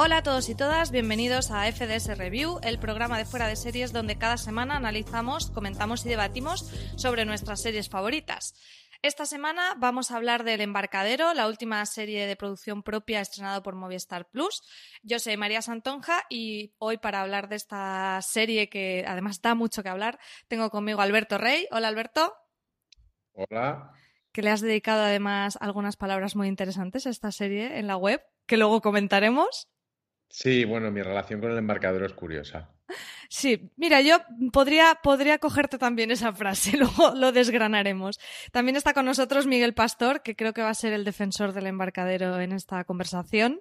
Hola a todos y todas, bienvenidos a FDS Review, el programa de fuera de series donde cada semana analizamos, comentamos y debatimos sobre nuestras series favoritas. Esta semana vamos a hablar del Embarcadero, la última serie de producción propia estrenada por Movistar Plus. Yo soy María Santonja y hoy para hablar de esta serie que además da mucho que hablar, tengo conmigo a Alberto Rey. Hola Alberto. Hola. Que le has dedicado además algunas palabras muy interesantes a esta serie en la web, que luego comentaremos. Sí, bueno, mi relación con el embarcadero es curiosa. Sí, mira, yo podría, podría cogerte también esa frase, luego lo desgranaremos. También está con nosotros Miguel Pastor, que creo que va a ser el defensor del embarcadero en esta conversación.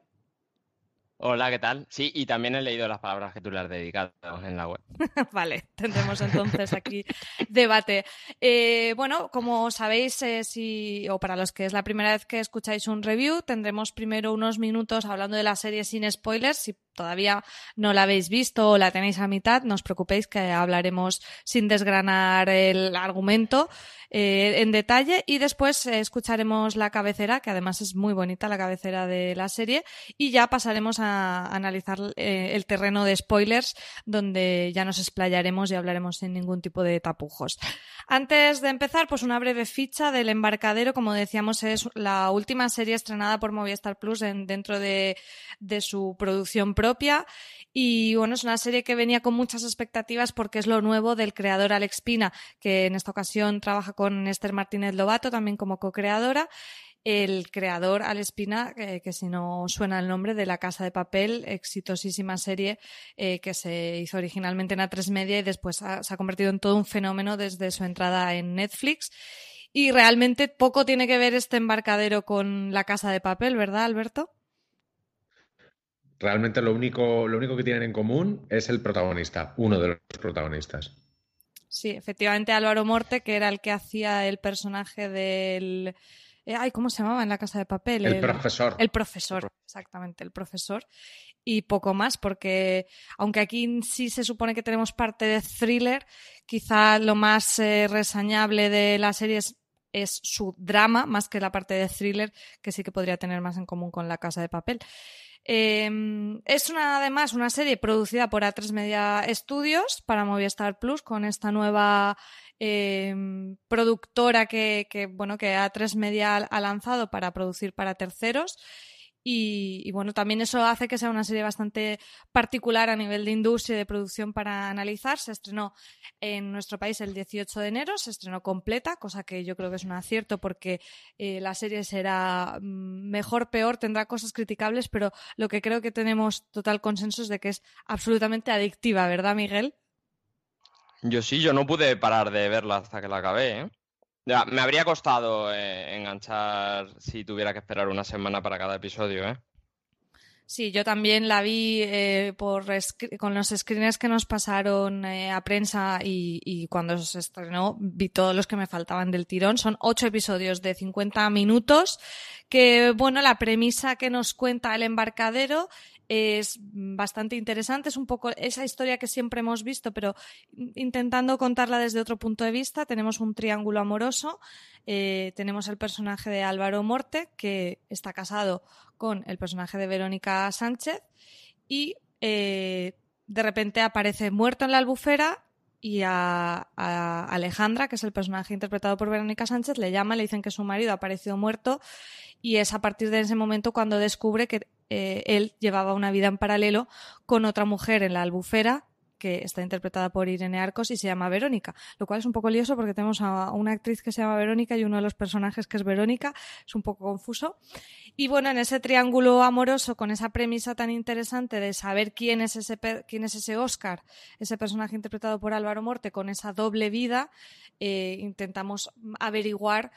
Hola, ¿qué tal? Sí, y también he leído las palabras que tú le has dedicado en la web. vale, tendremos entonces aquí debate. Eh, bueno, como sabéis, eh, si, o para los que es la primera vez que escucháis un review, tendremos primero unos minutos hablando de la serie sin spoilers. Todavía no la habéis visto o la tenéis a mitad, no os preocupéis que hablaremos sin desgranar el argumento eh, en detalle. Y después eh, escucharemos la cabecera, que además es muy bonita la cabecera de la serie, y ya pasaremos a analizar eh, el terreno de spoilers, donde ya nos explayaremos y hablaremos sin ningún tipo de tapujos. Antes de empezar, pues una breve ficha del embarcadero, como decíamos, es la última serie estrenada por Movistar Plus dentro de, de su producción y bueno, es una serie que venía con muchas expectativas porque es lo nuevo del creador Alex Pina, que en esta ocasión trabaja con Esther Martínez Lobato, también como co-creadora el creador Alex Pina, que si no suena el nombre, de La Casa de Papel, exitosísima serie eh, que se hizo originalmente en A3 Media y después se ha convertido en todo un fenómeno desde su entrada en Netflix. Y realmente poco tiene que ver este embarcadero con La Casa de Papel, ¿verdad, Alberto? Realmente lo único, lo único que tienen en común es el protagonista, uno de los protagonistas. Sí, efectivamente Álvaro Morte, que era el que hacía el personaje del... Eh, ay, ¿cómo se llamaba en la casa de papel? El, profesor. El profesor, exactamente, el profesor. Y poco más, porque aunque aquí sí se supone que tenemos parte de thriller, quizá lo más eh, resañable de la serie es, es, su drama, más que la parte de thriller, que sí que podría tener más en común con la casa de papel. Em, es una, además una serie producida por A3 Media Studios para Movistar Plus con esta nueva em, productora que, bueno, que A3 Media ha lanzado para producir para terceros y, bueno, también eso hace que sea una serie bastante particular a nivel de industria y de producción para analizar. Se estrenó en nuestro país el 18 de enero, se estrenó completa, cosa que yo creo que es un acierto porque eh, la serie será mm, mejor, peor, tendrá cosas criticables, pero lo que creo que tenemos total consenso es de que es absolutamente adictiva, ¿verdad, Miguel? Yo sí, yo no pude parar de verla hasta que la acabé. ¿eh? Me habría costado eh, enganchar si tuviera que esperar una semana para cada episodio, ¿eh? Sí, yo también la vi eh, por con los screeners que nos pasaron eh, a prensa y, y, cuando se estrenó vi todos los que me faltaban del tirón. Son ocho episodios de 50 minutos que, bueno, la premisa que nos cuenta el embarcadero es bastante interesante. Es un poco esa historia que siempre hemos visto, pero intentando contarla desde otro punto de vista. Tenemos un triángulo amoroso. Eh, tenemos el personaje de Álvaro Morte, que está casado con el personaje de Verónica Sánchez. Y eh, de repente aparece muerto en la albufera y a, Alejandra, que es el personaje interpretado por Verónica Sánchez, le llama, le dicen que su marido ha aparecido muerto y es a partir de ese momento cuando descubre que eh, él llevaba una vida en paralelo con otra mujer en la albufera que está interpretada por Irene Arcos y se llama Verónica, lo cual es un poco lioso porque tenemos a una actriz que se llama Verónica y uno de los personajes que es Verónica, es un poco confuso. Y bueno, en ese triángulo amoroso, con esa premisa tan interesante de saber quién es ese, quién es ese Oscar, ese personaje interpretado por Álvaro Morte, con esa doble vida, eh, intentamos averiguar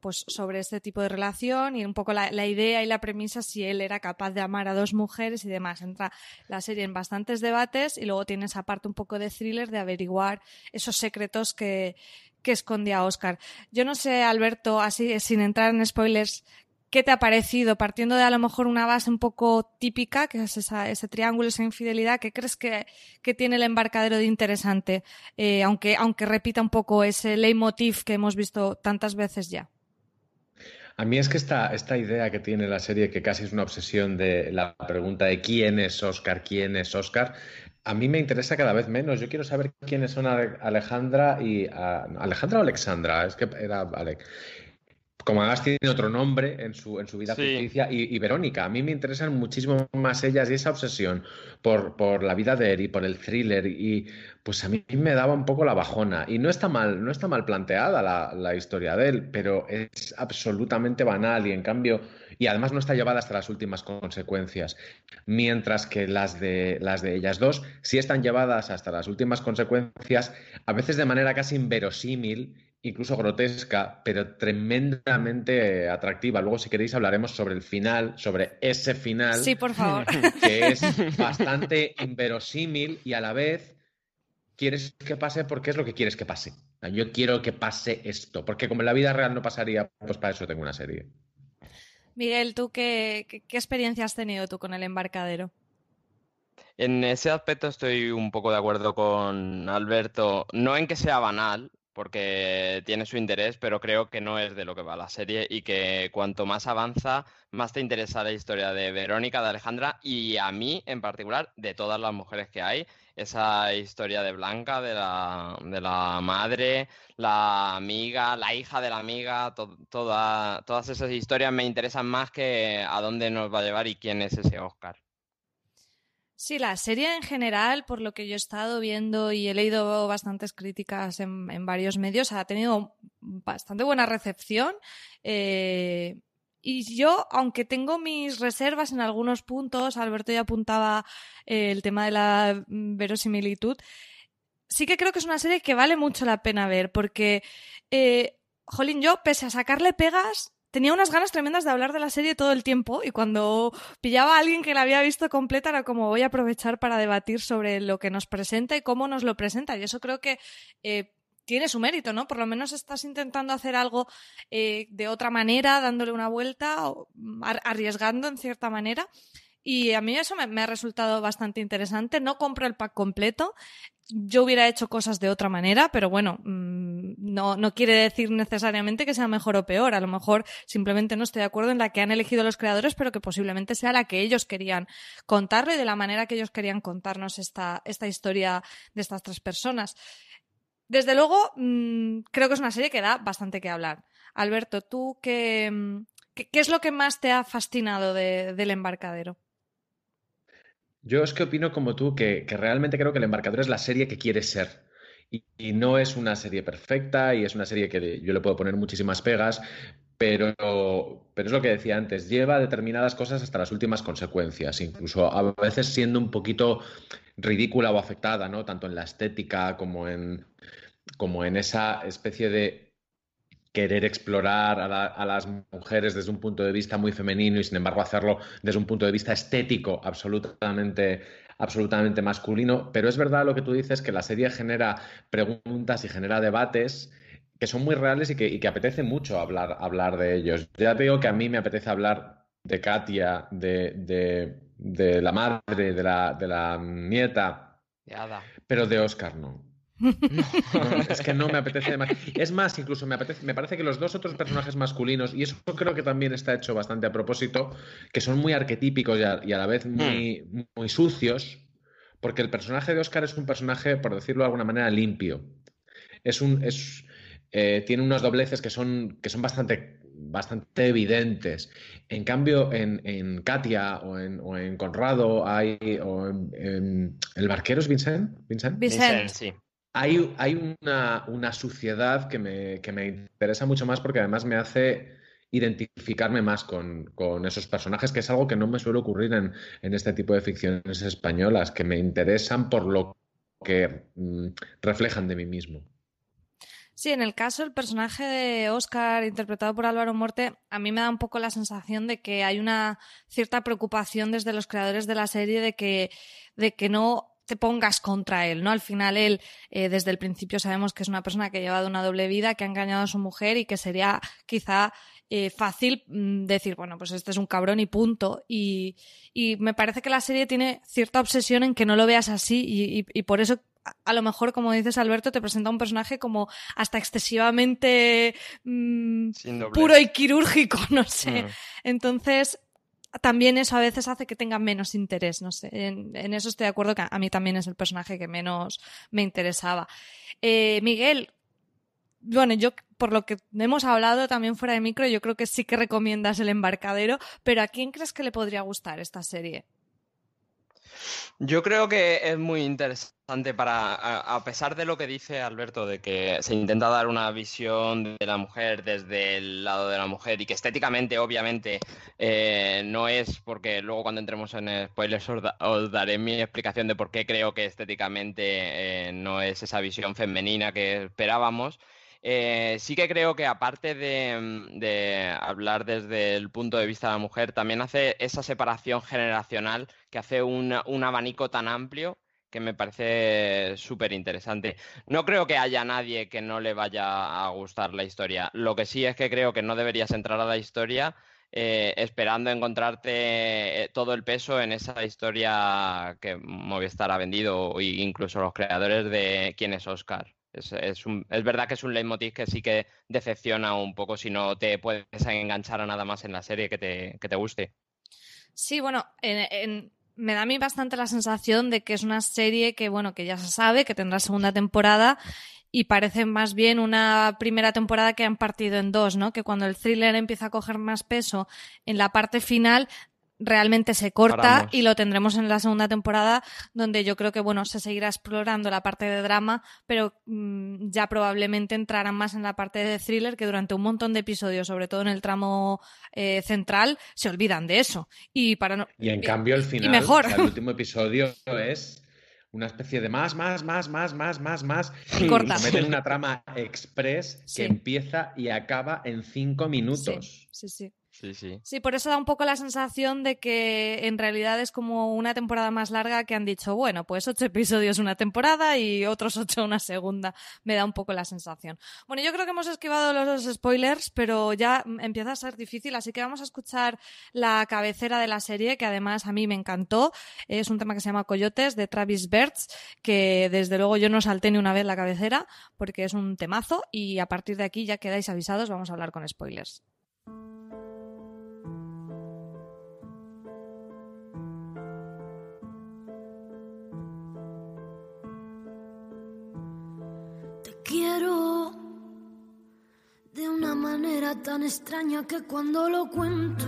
pues sobre este tipo de relación y un poco la, idea y la premisa si él era capaz de amar a dos mujeres y demás. Entra la serie en bastantes debates y luego tiene esa parte un poco de thriller de averiguar esos secretos que, que escondía Oscar. Yo no sé, Alberto, así sin entrar en spoilers, ¿qué te ha parecido? Partiendo de a lo mejor una base un poco típica, que es ese triángulo, esa infidelidad, ¿qué crees que, tiene el embarcadero de interesante? Eh, aunque, aunque repita un poco ese leitmotiv que hemos visto tantas veces ya. A mí es que esta, esta idea que tiene la serie, que casi es una obsesión de la pregunta de quién es Oscar, quién es Oscar, a mí me interesa cada vez menos. Yo quiero saber quiénes son Alejandra y... Alejandra o Alexandra, es que era Alec como además tiene otro nombre en su, en su vida ficticia, y, Verónica. A mí me interesan muchísimo más ellas y esa obsesión por, por la vida de Eri, por el thriller, y pues a mí me daba un poco la bajona. Y no está mal, no está mal planteada la, la historia de él, pero es absolutamente banal y en cambio, y además no está llevada hasta las últimas consecuencias. Mientras que las de, las de ellas dos sí están llevadas hasta las últimas consecuencias, a veces de manera casi inverosímil incluso grotesca, pero tremendamente atractiva. Luego, si queréis, hablaremos sobre el final, sobre ese final. Sí, por favor. Que es bastante inverosímil y a la vez quieres que pase porque es lo que quieres que pase. Yo quiero que pase esto, porque como en la vida real no pasaría, pues para eso tengo una serie. Miguel, ¿tú qué, qué experiencia has tenido tú con el embarcadero? En ese aspecto estoy un poco de acuerdo con Alberto, no en que sea banal, porque tiene su interés, pero creo que no es de lo que va la serie y que cuanto más avanza, más te interesa la historia de Verónica, de Alejandra y a mí en particular, de todas las mujeres que hay. Esa historia de Blanca, de la, de la madre, la amiga, la hija de la amiga, todas esas historias me interesan más que a dónde nos va a llevar y quién es ese Oscar. Sí, la serie en general, por lo que yo he estado viendo y he leído bastantes críticas en, varios medios, ha tenido bastante buena recepción. Eh, y yo, aunque tengo mis reservas en algunos puntos, Alberto ya apuntaba eh, el tema de la verosimilitud, sí que creo que es una serie que vale mucho la pena ver, porque, eh, jolín, yo, pese a sacarle pegas, tenía unas ganas tremendas de hablar de la serie todo el tiempo y cuando pillaba a alguien que la había visto completa era como voy a aprovechar para debatir sobre lo que nos presenta y cómo nos lo presenta. Y eso creo que eh, tiene su mérito, ¿no? Por lo menos estás intentando hacer algo eh, de otra manera, dándole una vuelta, o arriesgando en cierta manera. Y a mí eso me, ha resultado bastante interesante. No compro el pack completo. Yo hubiera hecho cosas de otra manera, pero bueno, mm, no, no quiere decir necesariamente que sea mejor o peor. A lo mejor simplemente no estoy de acuerdo en la que han elegido los creadores, pero que posiblemente sea la que ellos querían contarlo y de la manera que ellos querían contarnos esta, esta historia de estas tres personas. Desde luego, mm, creo que es una serie que da bastante que hablar. Alberto, ¿tú qué, mm, qué, es lo que más te ha fascinado del embarcadero? Yo es que opino como tú que, realmente creo que El Embarcador es la serie que quiere ser. Y, no es una serie perfecta y es una serie que yo le puedo poner muchísimas pegas, pero, pero es lo que decía antes, lleva determinadas cosas hasta las últimas consecuencias, incluso a veces siendo un poquito ridícula o afectada, ¿no? Tanto en la estética como en, como en esa especie de querer explorar a, las mujeres desde un punto de vista muy femenino y sin embargo hacerlo desde un punto de vista estético absolutamente, absolutamente masculino. Pero es verdad lo que tú dices, que la serie genera preguntas y genera debates que son muy reales y que, apetece mucho hablar, hablar de ellos. Ya te digo que a mí me apetece hablar de Katia, de, de, la madre, de la, de la nieta, pero de Oscar no. es que no me apetece más. Es más, incluso me, apetece, me parece que los dos otros personajes masculinos, y eso creo que también está hecho bastante a propósito, que son muy arquetípicos y a, la vez muy, hmm. muy sucios, porque el personaje de Oscar es un personaje, por decirlo de alguna manera, limpio. Es un. Es, eh, tiene unos dobleces que son, que son bastante, bastante evidentes. En cambio, en, Katia o en, Conrado hay. O en, ¿El barquero es Vincent? Vincent, Vincent sí. Hay, una, suciedad que me, interesa mucho más porque además me hace identificarme más con, esos personajes, que es algo que no me suele ocurrir en, en, este tipo de ficciones españolas, que me interesan por lo que mm, reflejan de mí mismo. Sí, en el caso del personaje de Oscar, interpretado por Álvaro Morte, a mí me da un poco la sensación de que hay una cierta preocupación desde los creadores de la serie de que, de que no te pongas contra él, ¿no? Al final él, eh, desde el principio sabemos que es una persona que ha llevado una doble vida, que ha engañado a su mujer y que sería quizá eh, fácil mm, decir, bueno, pues este es un cabrón y punto. Y, y, me parece que la serie tiene cierta obsesión en que no lo veas así y, y, por eso a lo mejor, como dices Alberto, te presenta un personaje como hasta excesivamente mmm, puro y quirúrgico, no sé. Mm. Entonces, también eso a veces hace que tenga menos interés, no sé. En, eso estoy de acuerdo que a mí también es el personaje que menos me interesaba. Eh, Miguel, bueno, yo por lo que hemos hablado también fuera de micro, yo creo que sí que recomiendas el embarcadero, pero ¿a quién crees que le podría gustar esta serie? Yo creo que es muy interesante para, a, pesar de lo que dice Alberto, de que se intenta dar una visión de la mujer desde el lado de la mujer y que estéticamente, obviamente, eh, no es porque luego cuando entremos en spoilers os, daré mi explicación de por qué creo que estéticamente eh, no es esa visión femenina que esperábamos. Eh, sí que creo que aparte mm, de, hablar desde el punto de vista de la mujer, también hace esa separación generacional que hace un, abanico tan amplio que me parece súper interesante. No creo que haya nadie que no le vaya a gustar la historia. Lo que sí es que creo que no deberías entrar a la historia eh, esperando encontrarte eh, todo el peso en esa historia que Movistar ha vendido, e incluso los creadores de quién es Oscar. Es, es, verdad que es un leitmotiv que sí que decepciona un poco si no te puedes enganchar a nada más en la serie que te, que te guste. Sí, bueno, me da a mí bastante la sensación de que es una serie que, bueno, que ya se sabe, que tendrá segunda temporada y parece más bien una primera temporada que han partido en dos, ¿no? Que cuando el thriller empieza a coger más peso en la parte final, realmente se corta y lo tendremos en la segunda temporada donde yo creo que bueno se seguirá explorando la parte de drama pero mm, ya probablemente entrarán más en la parte de thriller que durante un montón de episodios sobre todo en el tramo eh, central se olvidan de eso y para no, y en cambio el final mejor. el último episodio es una especie de más, más, más, más, más, más, más. Y corta. meten una trama express que empieza y acaba en cinco minutos. sí, sí. Sí, sí. Sí, por eso da un poco la sensación de que en realidad es como una temporada más larga que han dicho, bueno, pues ocho episodios una temporada y otros ocho una segunda. Me da un poco la sensación. Bueno, yo creo que hemos esquivado los spoilers, pero ya empieza a ser difícil, así que vamos a escuchar la cabecera de la serie, que además a mí me encantó. Es un tema que se llama Coyotes, de Travis Bertz, que desde luego yo no salté ni una vez la cabecera, porque es un temazo, y a partir de aquí ya quedáis avisados, vamos a hablar con spoilers. Quiero de una manera tan extraña que cuando lo cuento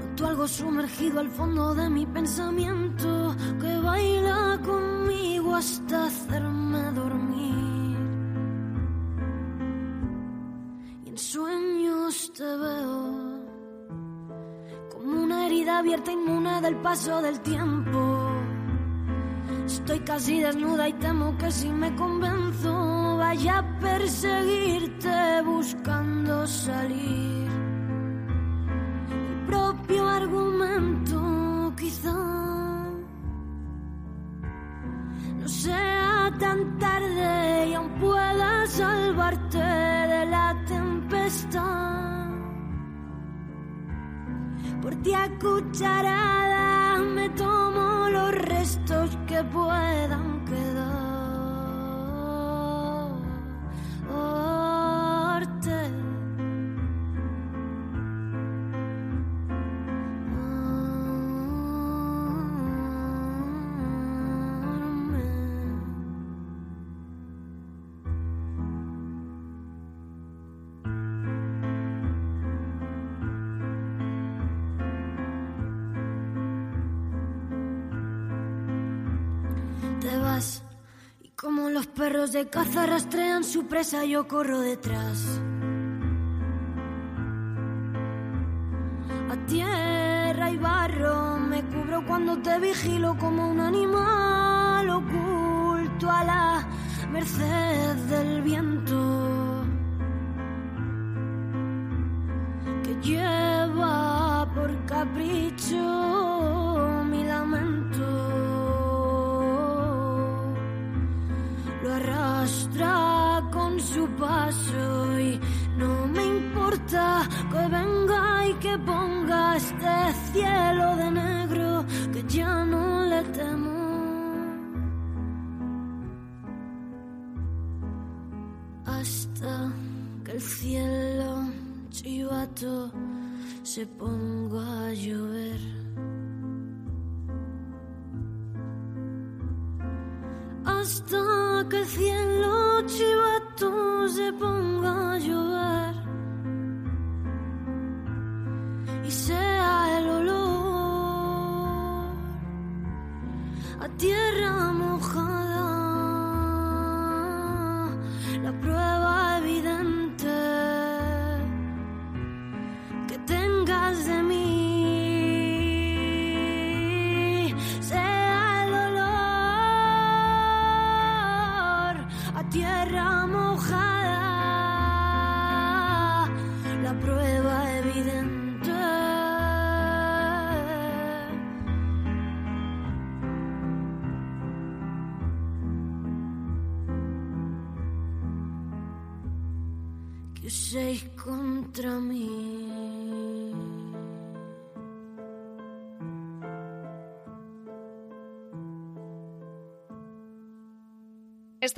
noto algo sumergido al fondo de mi pensamiento que baila conmigo hasta hacerme dormir. Y en sueños te veo como una herida abierta inmune del paso del tiempo Estoy casi desnuda y temo que si me convenzo vaya a perseguirte buscando salir. El propio argumento quizá no sea tan tarde y aún pueda salvarte de la tempestad. Por ti a cucharada que los de caza rastrean su presa, yo corro detrás. A tierra y barro me cubro cuando te vigilo como un animal oculto a la merced del viento que lleva por capricho no me importa que venga y que ponga este cielo de negro que ya no le temo. Hasta que el cielo chivato se ponga a llover. hasta que el cielo chivato se ponga a llover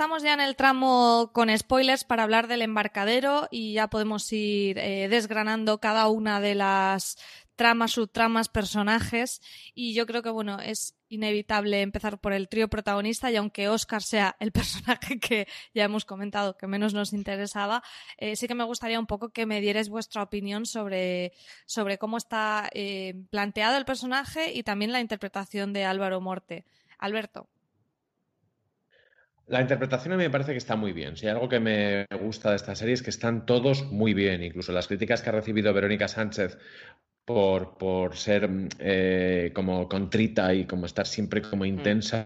Estamos ya en el tramo con spoilers para hablar del embarcadero y ya podemos ir eh, desgranando cada una de las tramas, subtramas, personajes y yo creo que bueno, es inevitable empezar por el trío protagonista y aunque Oscar sea el personaje que ya hemos comentado que menos nos interesaba, eh, sí que me gustaría un poco que me dierais vuestra opinión sobre, sobre cómo está eh, planteado el personaje y también la interpretación de Álvaro Morte. Alberto. La interpretación a mí me parece que está muy bien. Si hay algo que me gusta de esta serie es que están todos muy bien. Incluso las críticas que ha recibido Verónica Sánchez por, por ser eh, como contrita y como estar siempre como intensa,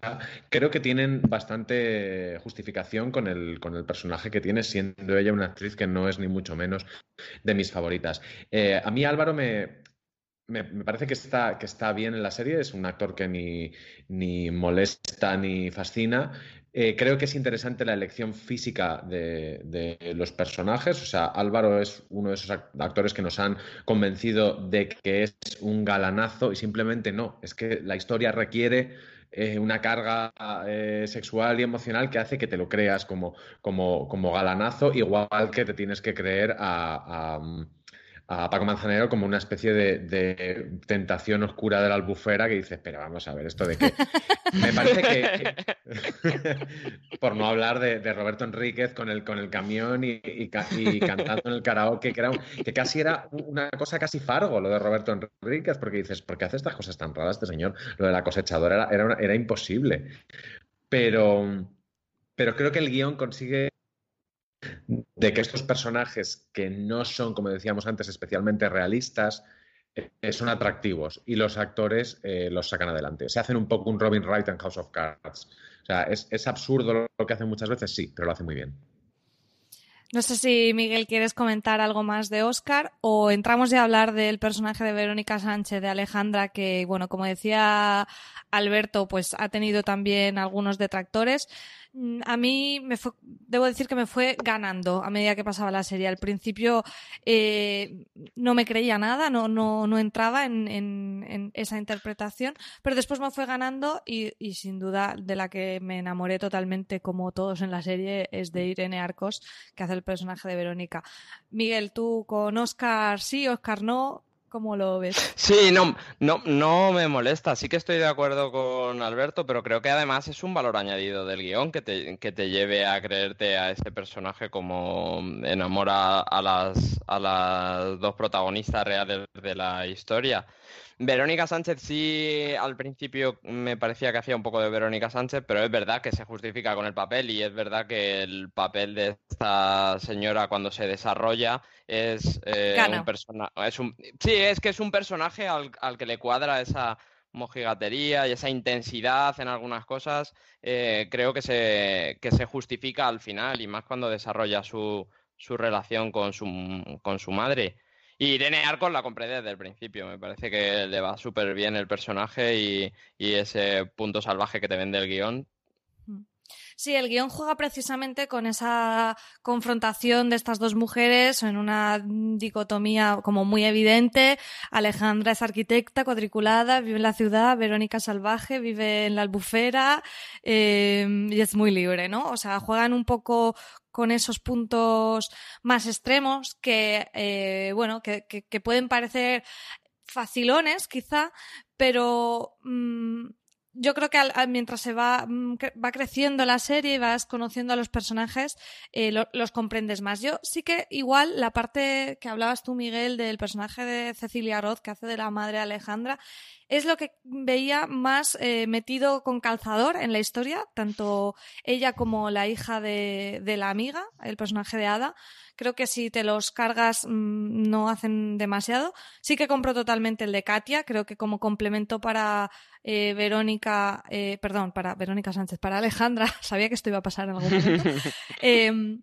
creo que tienen bastante justificación con el, con el personaje que tiene, siendo ella una actriz que no es ni mucho menos de mis favoritas. Eh, a mí Álvaro me, me, me, parece que está, que está bien en la serie, es un actor que ni, ni molesta ni fascina. Eh, creo que es interesante la elección física de, los personajes. O sea, Álvaro es uno de esos actores que nos han convencido de que es un galanazo y simplemente no. Es que la historia requiere eh, una carga eh, sexual y emocional que hace que te lo creas como, como, como galanazo, igual que te tienes que creer a a Paco Manzanero como una especie de, de, tentación oscura de la albufera que dices, pero vamos a ver, esto de que... Me parece que, por no hablar de, de, Roberto Enríquez con el, con el camión y, y, y cantando en el karaoke, que, era un, que casi era una cosa casi fargo lo de Roberto Enríquez, porque dices, ¿por qué hace estas cosas tan raras este señor? Lo de la cosechadora era, era, era imposible. Pero, pero creo que el guion consigue de que estos personajes que no son, como decíamos antes, especialmente realistas, eh, son atractivos y los actores eh, los sacan adelante. Se hacen un poco un Robin Wright en House of Cards. O sea, es, es absurdo lo que hacen muchas veces, sí, pero lo hace muy bien. No sé si Miguel quieres comentar algo más de Oscar o entramos ya a hablar del personaje de Verónica Sánchez de Alejandra que, bueno, como decía Alberto, pues ha tenido también algunos detractores. A mí me fue, debo decir que me fue ganando a medida que pasaba la serie. Al principio eh, no me creía nada, no, no, no entraba en, en, en, esa interpretación, pero después me fue ganando y, y, sin duda de la que me enamoré totalmente, como todos en la serie, es de Irene Arcos, que hace el personaje de Verónica. Miguel, tú con Oscar sí, Oscar no, ¿Cómo lo ves? Sí, no, no, no me molesta. Sí que estoy de acuerdo con Alberto, pero creo que además es un valor añadido del guion que te, que te lleve a creerte a este personaje como enamora a las, a las dos protagonistas reales de la historia. Verónica Sánchez sí al principio me parecía que hacía un poco de Verónica Sánchez, pero es verdad que se justifica con el papel y es verdad que el papel de esta señora cuando se desarrolla es eh, un personaje. Sí, es que es un personaje al, al que le cuadra esa mojigatería y esa intensidad en algunas cosas, eh, creo que se, que se justifica al final y más cuando desarrolla su, su relación con su, con su madre. Y Irene Arcos la compré desde el principio. Me parece que le va súper bien el personaje y, ese punto salvaje que te vende el guion. Sí, el guion juega precisamente con esa confrontación de estas dos mujeres en una dicotomía como muy evidente. Alejandra es arquitecta cuadriculada, vive en la ciudad, Verónica salvaje, vive en la albufera eh, y es muy libre, ¿no? O sea, juegan un poco con esos puntos más extremos que, eh, bueno, que, que, pueden parecer facilones quizá, pero mm, yo creo que mientras se va, mm, va creciendo la serie y vas conociendo a los personajes, eh, los comprendes más. Yo sí que igual la parte que hablabas tú, Miguel, del personaje de Cecilia Roth, que hace de la madre Alejandra, es lo que veía más eh, metido con calzador en la historia, tanto ella como la hija de, de la amiga, el personaje de Ada. Creo que si te los cargas mm, no hacen demasiado. Sí que compro totalmente el de Katia, creo que como complemento para eh, Verónica, eh, perdón, para Verónica Sánchez, para Alejandra, sabía que esto iba a pasar en algún momento. Em,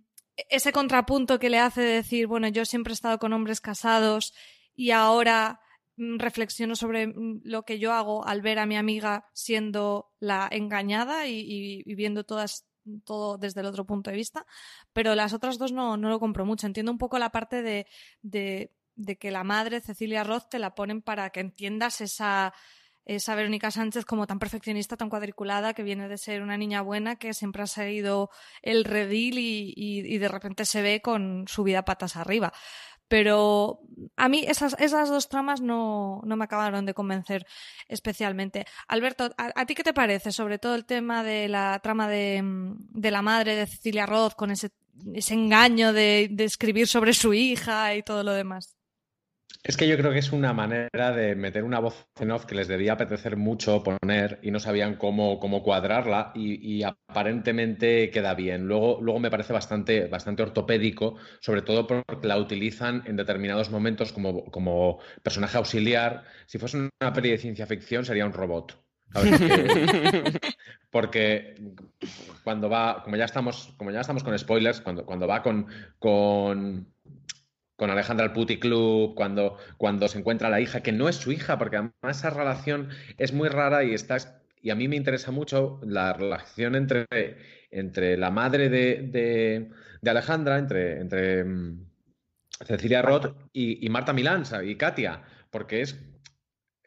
ese contrapunto que le hace decir, bueno, yo siempre he estado con hombres casados y ahora reflexiono sobre mm, lo que yo hago al ver a mi amiga siendo la engañada y, viendo todo desde el otro punto de vista, pero las otras dos no, lo compro mucho. Entiendo un poco la parte de, que la madre, Cecilia Roth, te la ponen para que entiendas esa, Verónica Sánchez como tan perfeccionista, tan cuadriculada, que viene de ser una niña buena, que siempre ha seguido el redil y, y, y de repente se ve con su vida patas arriba. Pero a mí esas, esas dos tramas no, no me acabaron de convencer especialmente. Alberto, ¿a, ti qué te parece? Sobre todo el tema de la trama de, de la madre de Cecilia Roth con ese, ese engaño de, de escribir sobre su hija y todo lo demás. Es que yo creo que es una manera de meter una voz en off que les debía apetecer mucho poner y no sabían cómo, cómo cuadrarla y, aparentemente queda bien. Luego, luego me parece bastante, bastante ortopédico, sobre todo porque la utilizan en determinados momentos como, como personaje auxiliar. Si fuese una peli de ciencia ficción sería un robot. Porque cuando va, como ya estamos, como ya estamos con spoilers, cuando, cuando va con, con con Alejandra al Puti Club, cuando, cuando se encuentra la hija, que no es su hija, porque además esa relación es muy rara y está, y a mí me interesa mucho la relación entre, entre la madre de, de, Alejandra, entre, entre mm, Cecilia Roth y, Marta Milanza y Katia, porque es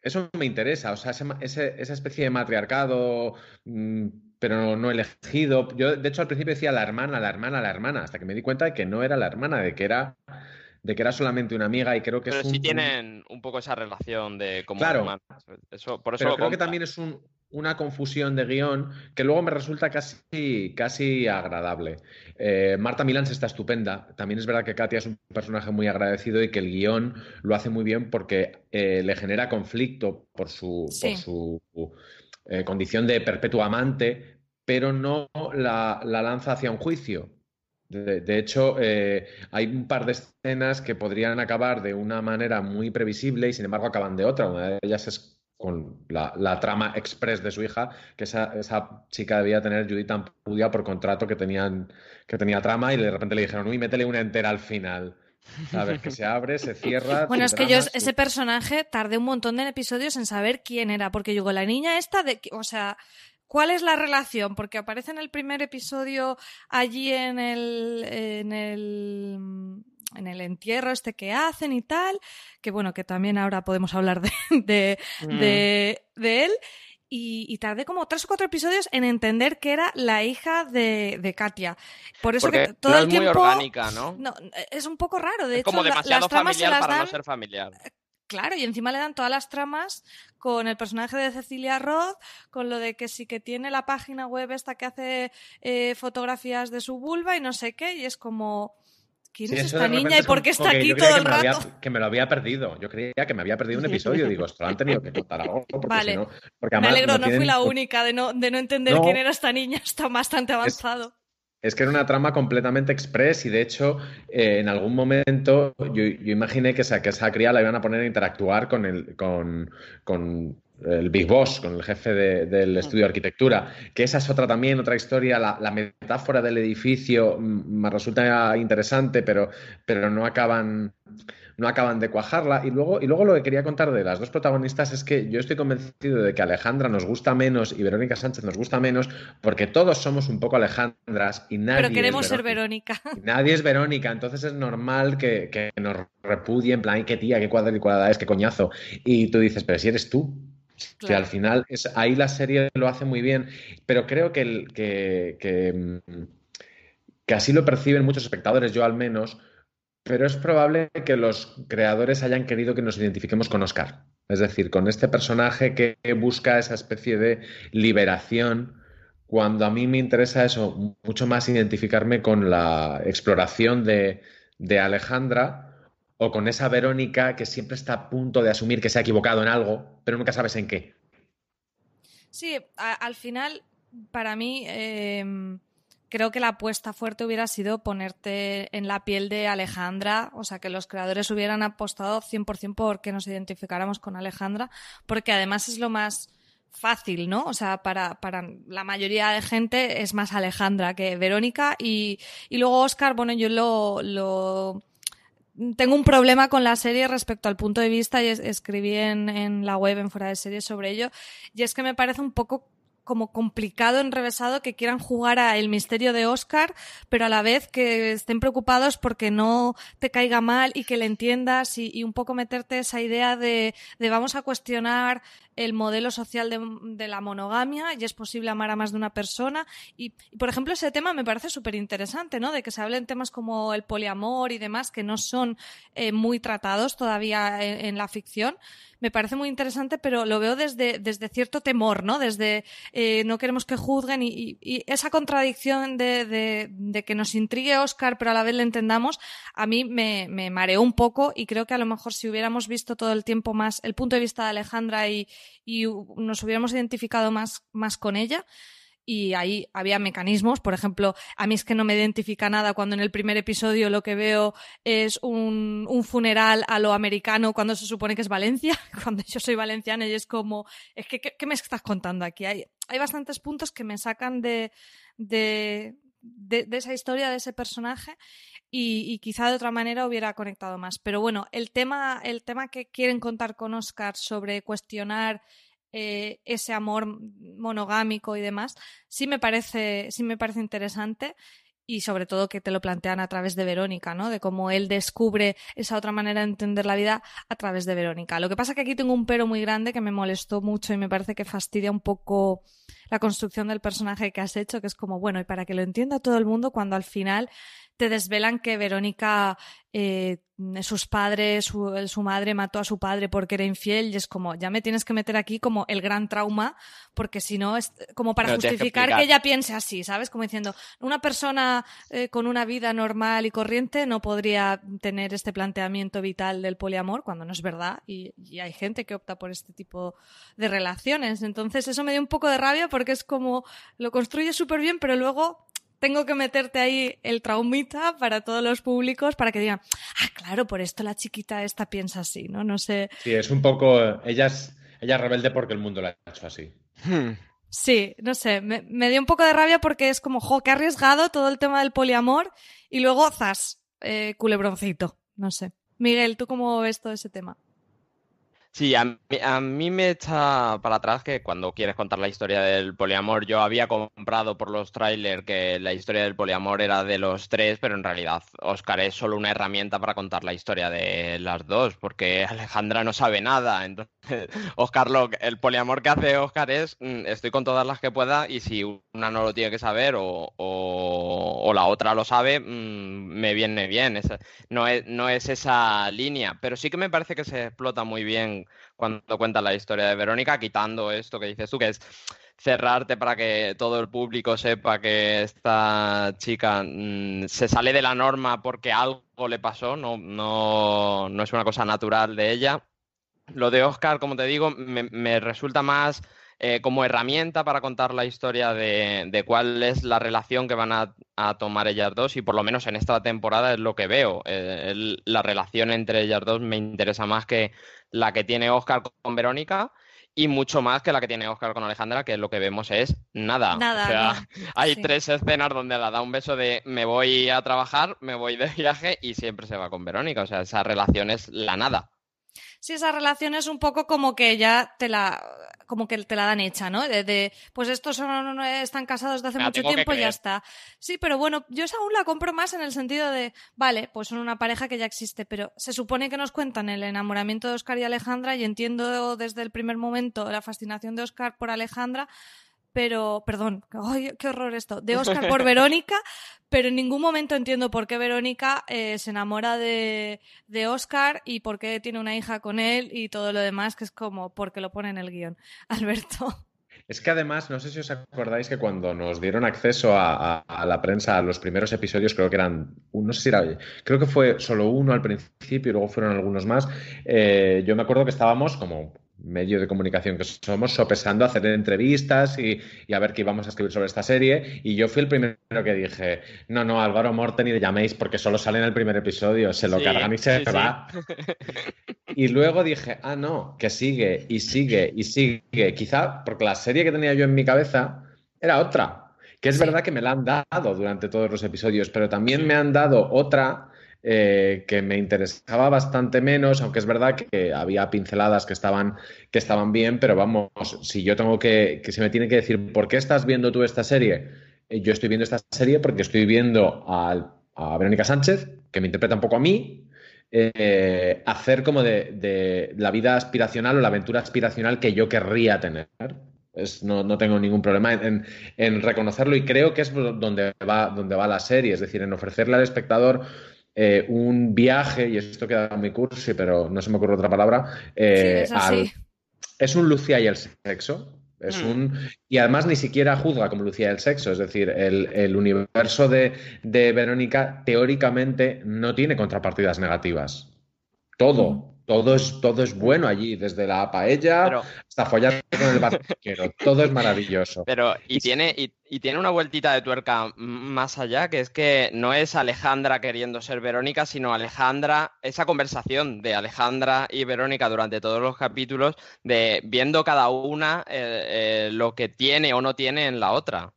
eso me interesa, o sea, esa especie de matriarcado, mm, pero no, elegido. Yo, de hecho, al principio decía la hermana, la hermana, la hermana, hasta que me di cuenta de que no era la hermana, de que era de que era solamente una amiga y creo que pero es sí tienen un poco esa relación de como claro, Eso, por eso creo que también es una confusión de guion que luego me resulta casi, casi agradable. Eh, Marta Milán está estupenda. También es verdad que Katia es un personaje muy agradecido y que el guion lo hace muy bien porque eh, le genera conflicto por su, su eh, condición de perpetuo amante, pero no la, la lanza hacia un juicio. De, hecho, eh, hay un par de escenas que podrían acabar de una manera muy previsible y sin embargo acaban de otra. Una de ellas es con la, trama express de su hija, que esa, esa chica debía tener Judith Ampudia por contrato que, tenían, que tenía trama y de repente le dijeron, uy, métele una entera al final. A ver, que se abre, se cierra. Bueno, es que yo ese personaje tardé un montón de episodios en saber quién era, porque digo, la niña esta de, o sea, ¿Cuál es la relación? Porque aparece en el primer episodio allí en el, en el, en el entierro este que hacen y tal, que bueno, que también ahora podemos hablar de, de, mm. de, él. Y, tardé como tres o cuatro episodios en entender que era la hija de, de Katia. Por eso que todo el tiempo. Es muy orgánica, ¿no? ¿no? Es un poco raro. De es hecho, como demasiado las tramas familiar para no ser familiar. Claro, y encima le dan todas las tramas con el personaje de Cecilia Roth, con lo de que sí que tiene la página web esta que hace eh, fotografías de su vulva y no sé qué, y es como... ¿Quién es esta niña y por qué está aquí todo el rato? que me lo había perdido. Yo creía que me había perdido un episodio. Digo, esto lo han tenido que contar algo. vale. me alegro, no, fui la única de no, de no entender quién era esta niña. Está bastante avanzado. Es que era una trama completamente express y de hecho eh, en algún momento yo, imaginé que esa, que esa cría la iban a poner a interactuar con, el, con, con, el Big Boss, con el jefe del estudio de arquitectura, que esa es otra también, otra historia, la, metáfora del edificio mm, me resulta interesante, pero, pero no acaban no acaban de cuajarla. Y luego, y luego lo que quería contar de las dos protagonistas es que yo estoy convencido de que Alejandra nos gusta menos y Verónica Sánchez nos gusta menos porque todos somos un poco Alejandras y nadie. Pero queremos ser Verónica. nadie es Verónica, entonces es normal que, nos repudien, en plan, qué tía, qué cuadrada es, qué coñazo. Y tú dices, pero si eres tú. Que al final es, ahí la serie lo hace muy bien, pero creo que, el, que, que, así lo perciben muchos espectadores, yo al menos, pero es probable que los creadores hayan querido que nos identifiquemos con Oscar. Es decir, con este personaje que busca esa especie de liberación, cuando a mí me interesa eso, mucho más identificarme con la exploración de, de Alejandra o con esa Verónica que siempre está a punto de asumir que se ha equivocado en algo, pero nunca sabes en qué. Sí, al final, para mí, em, creo que la apuesta fuerte hubiera sido ponerte en la piel de Alejandra, o sea, que los creadores hubieran apostado 100% por que nos identificáramos con Alejandra, porque además es lo más fácil, ¿no? O sea, para, para la mayoría de gente es más Alejandra que Verónica y, y luego Oscar, bueno, yo lo, lo tengo un problema con la serie respecto al punto de vista y escribí en, en, la web en fuera de serie sobre ello y es que me parece un poco como complicado, enrevesado, que quieran jugar a el misterio de Oscar, pero a la vez que estén preocupados porque no te caiga mal y que le entiendas y, y un poco meterte esa idea de, de vamos a cuestionar el modelo social de, la monogamia y es posible amar a más de una persona. Y, por ejemplo, ese tema me parece súper interesante, ¿no? De que se hablen temas como el poliamor y demás que no son eh, muy tratados todavía en, la ficción. Me parece muy interesante, pero lo veo desde, desde cierto temor, ¿no? Desde eh, no queremos que juzguen y, esa contradicción de, de, que nos intrigue Oscar, pero a la vez le entendamos, a mí me, me mareó un poco y creo que a lo mejor si hubiéramos visto todo el tiempo más el punto de vista de Alejandra y, y nos hubiéramos identificado más, más con ella y ahí había mecanismos. Por ejemplo, a mí es que no me identifica nada cuando en el primer episodio lo que veo es un, un, funeral a lo americano cuando se supone que es Valencia, cuando yo soy valenciana y es como, es que, ¿qué, me estás contando aquí? Hay, hay bastantes puntos que me sacan de, de, de, esa historia, de ese personaje y, quizá de otra manera hubiera conectado más. Pero bueno, el tema, el tema que quieren contar con Oscar sobre cuestionar eh, ese amor monogámico y demás, sí me parece, sí me parece interesante y sobre todo que te lo plantean a través de Verónica, ¿no? De cómo él descubre esa otra manera de entender la vida a través de Verónica. Lo que pasa es que aquí tengo un pero muy grande que me molestó mucho y me parece que fastidia un poco la construcción del personaje que has hecho, que es como, bueno, y para que lo entienda todo el mundo, cuando al final te desvelan que Verónica, eh, sus padres, su, madre mató a su padre porque era infiel y es como, ya me tienes que meter aquí como el gran trauma, porque si no, es como para justificar que, ella piense así, ¿sabes? Como diciendo, una persona eh, con una vida normal y corriente no podría tener este planteamiento vital del poliamor cuando no es verdad y, y hay gente que opta por este tipo de relaciones. Entonces eso me dio un poco de rabia porque es como, lo construye súper bien, pero luego tengo que meterte ahí el traumita para todos los públicos para que digan, ah, claro, por esto la chiquita esta piensa así, ¿no? No sé. Sí, es un poco, ella es, ella rebelde porque el mundo la ha hecho así. Hmm. Sí, no sé, me, dio un poco de rabia porque es como, jo, que arriesgado todo el tema del poliamor y luego, zas, eh, culebroncito, no sé. Miguel, ¿tú cómo ves todo ese tema? Sí, a mí, me echa para atrás que cuando quieres contar la historia del poliamor, yo había comprado por los trailers que la historia del poliamor era de los tres, pero en realidad Oscar es solo una herramienta para contar la historia de las dos, porque Alejandra no sabe nada. Entonces, Oscar, lo, el poliamor que hace Oscar es, mm, estoy con todas las que pueda y si una no lo tiene que saber o, o, la otra lo sabe, mm, me viene bien. no, es, no es esa línea, pero sí que me parece que se explota muy bien cuando cuenta la historia de Verónica, quitando esto que dices tú, que es cerrarte para que todo el público sepa que esta chica mm, se sale de la norma porque algo le pasó, no, no, no, es una cosa natural de ella. Lo de Oscar, como te digo, me, resulta más eh, como herramienta para contar la historia de, cuál es la relación que van a, tomar ellas dos y por lo menos en esta temporada es lo que veo. Eh, la relación entre ellas dos me interesa más que la que tiene Oscar con Verónica y mucho más que la que tiene Oscar con Alejandra, que lo que vemos es nada. Nada, o sea, no. hay Sí. tres escenas donde la da un beso de me voy a trabajar, me voy de viaje y siempre se va con Verónica. O sea, esa relación es la nada. Sí, esa relación es un poco como que ya te la como que te la dan hecha, ¿no? De, de, pues estos son, están casados desde hace la mucho tiempo y ya está. Sí, pero bueno, yo esa aún la compro más en el sentido de, vale, pues son una pareja que ya existe, pero se supone que nos cuentan el enamoramiento de Oscar y Alejandra y entiendo desde el primer momento la fascinación de Oscar por Alejandra, pero, perdón, ¡ay, qué horror esto! De Oscar por Verónica, pero en ningún momento entiendo por qué Verónica eh, se enamora de, de Oscar y por qué tiene una hija con él y todo lo demás, que es como porque lo pone en el guion. Alberto. Es que además, no sé si os acordáis que cuando nos dieron acceso a, a- a la prensa a los primeros episodios, creo que eran, no sé si era, creo que fue solo uno al principio y luego fueron algunos más, eh, yo me acuerdo que estábamos como medio de comunicación que somos sopesando hacer entrevistas y, y a ver qué íbamos a escribir sobre esta serie y yo fui el primero que dije, no, no, Álvaro Morten ni le llaméis porque solo sale en el primer episodio, se lo Sí, cargan y se sí, sí. va. Y luego dije, ah, no, que sigue y sigue y sigue. Quizá porque la serie que tenía yo en mi cabeza era otra. Que es verdad que me la han dado durante todos los episodios, pero también me han dado otra eh, que me interesaba bastante menos, aunque es verdad que había pinceladas que estaban, que estaban bien, pero vamos, si yo tengo que, que se me tiene que decir, ¿por qué estás viendo tú esta serie? Eh, Yo estoy viendo esta serie porque estoy viendo al- a Verónica Sánchez, que me interpreta un poco a mí, eh, hacer como de, de la vida aspiracional o la aventura aspiracional que yo querría tener. Es- no, no tengo ningún problema en, en reconocerlo y creo que es donde va, donde va la serie, es decir, en ofrecerle al espectador eh, un viaje, y esto queda muy cursi, pero no se me ocurre otra palabra, eh, Sí, es así. al- es un Lucía y el sexo. Es Mm. un, y además ni siquiera juzga como Lucía y el sexo. Es decir, el, el universo de, de Verónica teóricamente no tiene contrapartidas negativas. Todo, Ujú. Todo es, todo es bueno allí, desde la paella Pero, hasta follar con el barquero. Todo es maravilloso. pero y tiene, y, y tiene una vueltita de tuerca más allá, que es que no es Alejandra queriendo ser Verónica, sino Alejandra, esa conversación de Alejandra y Verónica durante todos los capítulos, de viendo cada una eh, eh, lo que tiene o no tiene en la otra.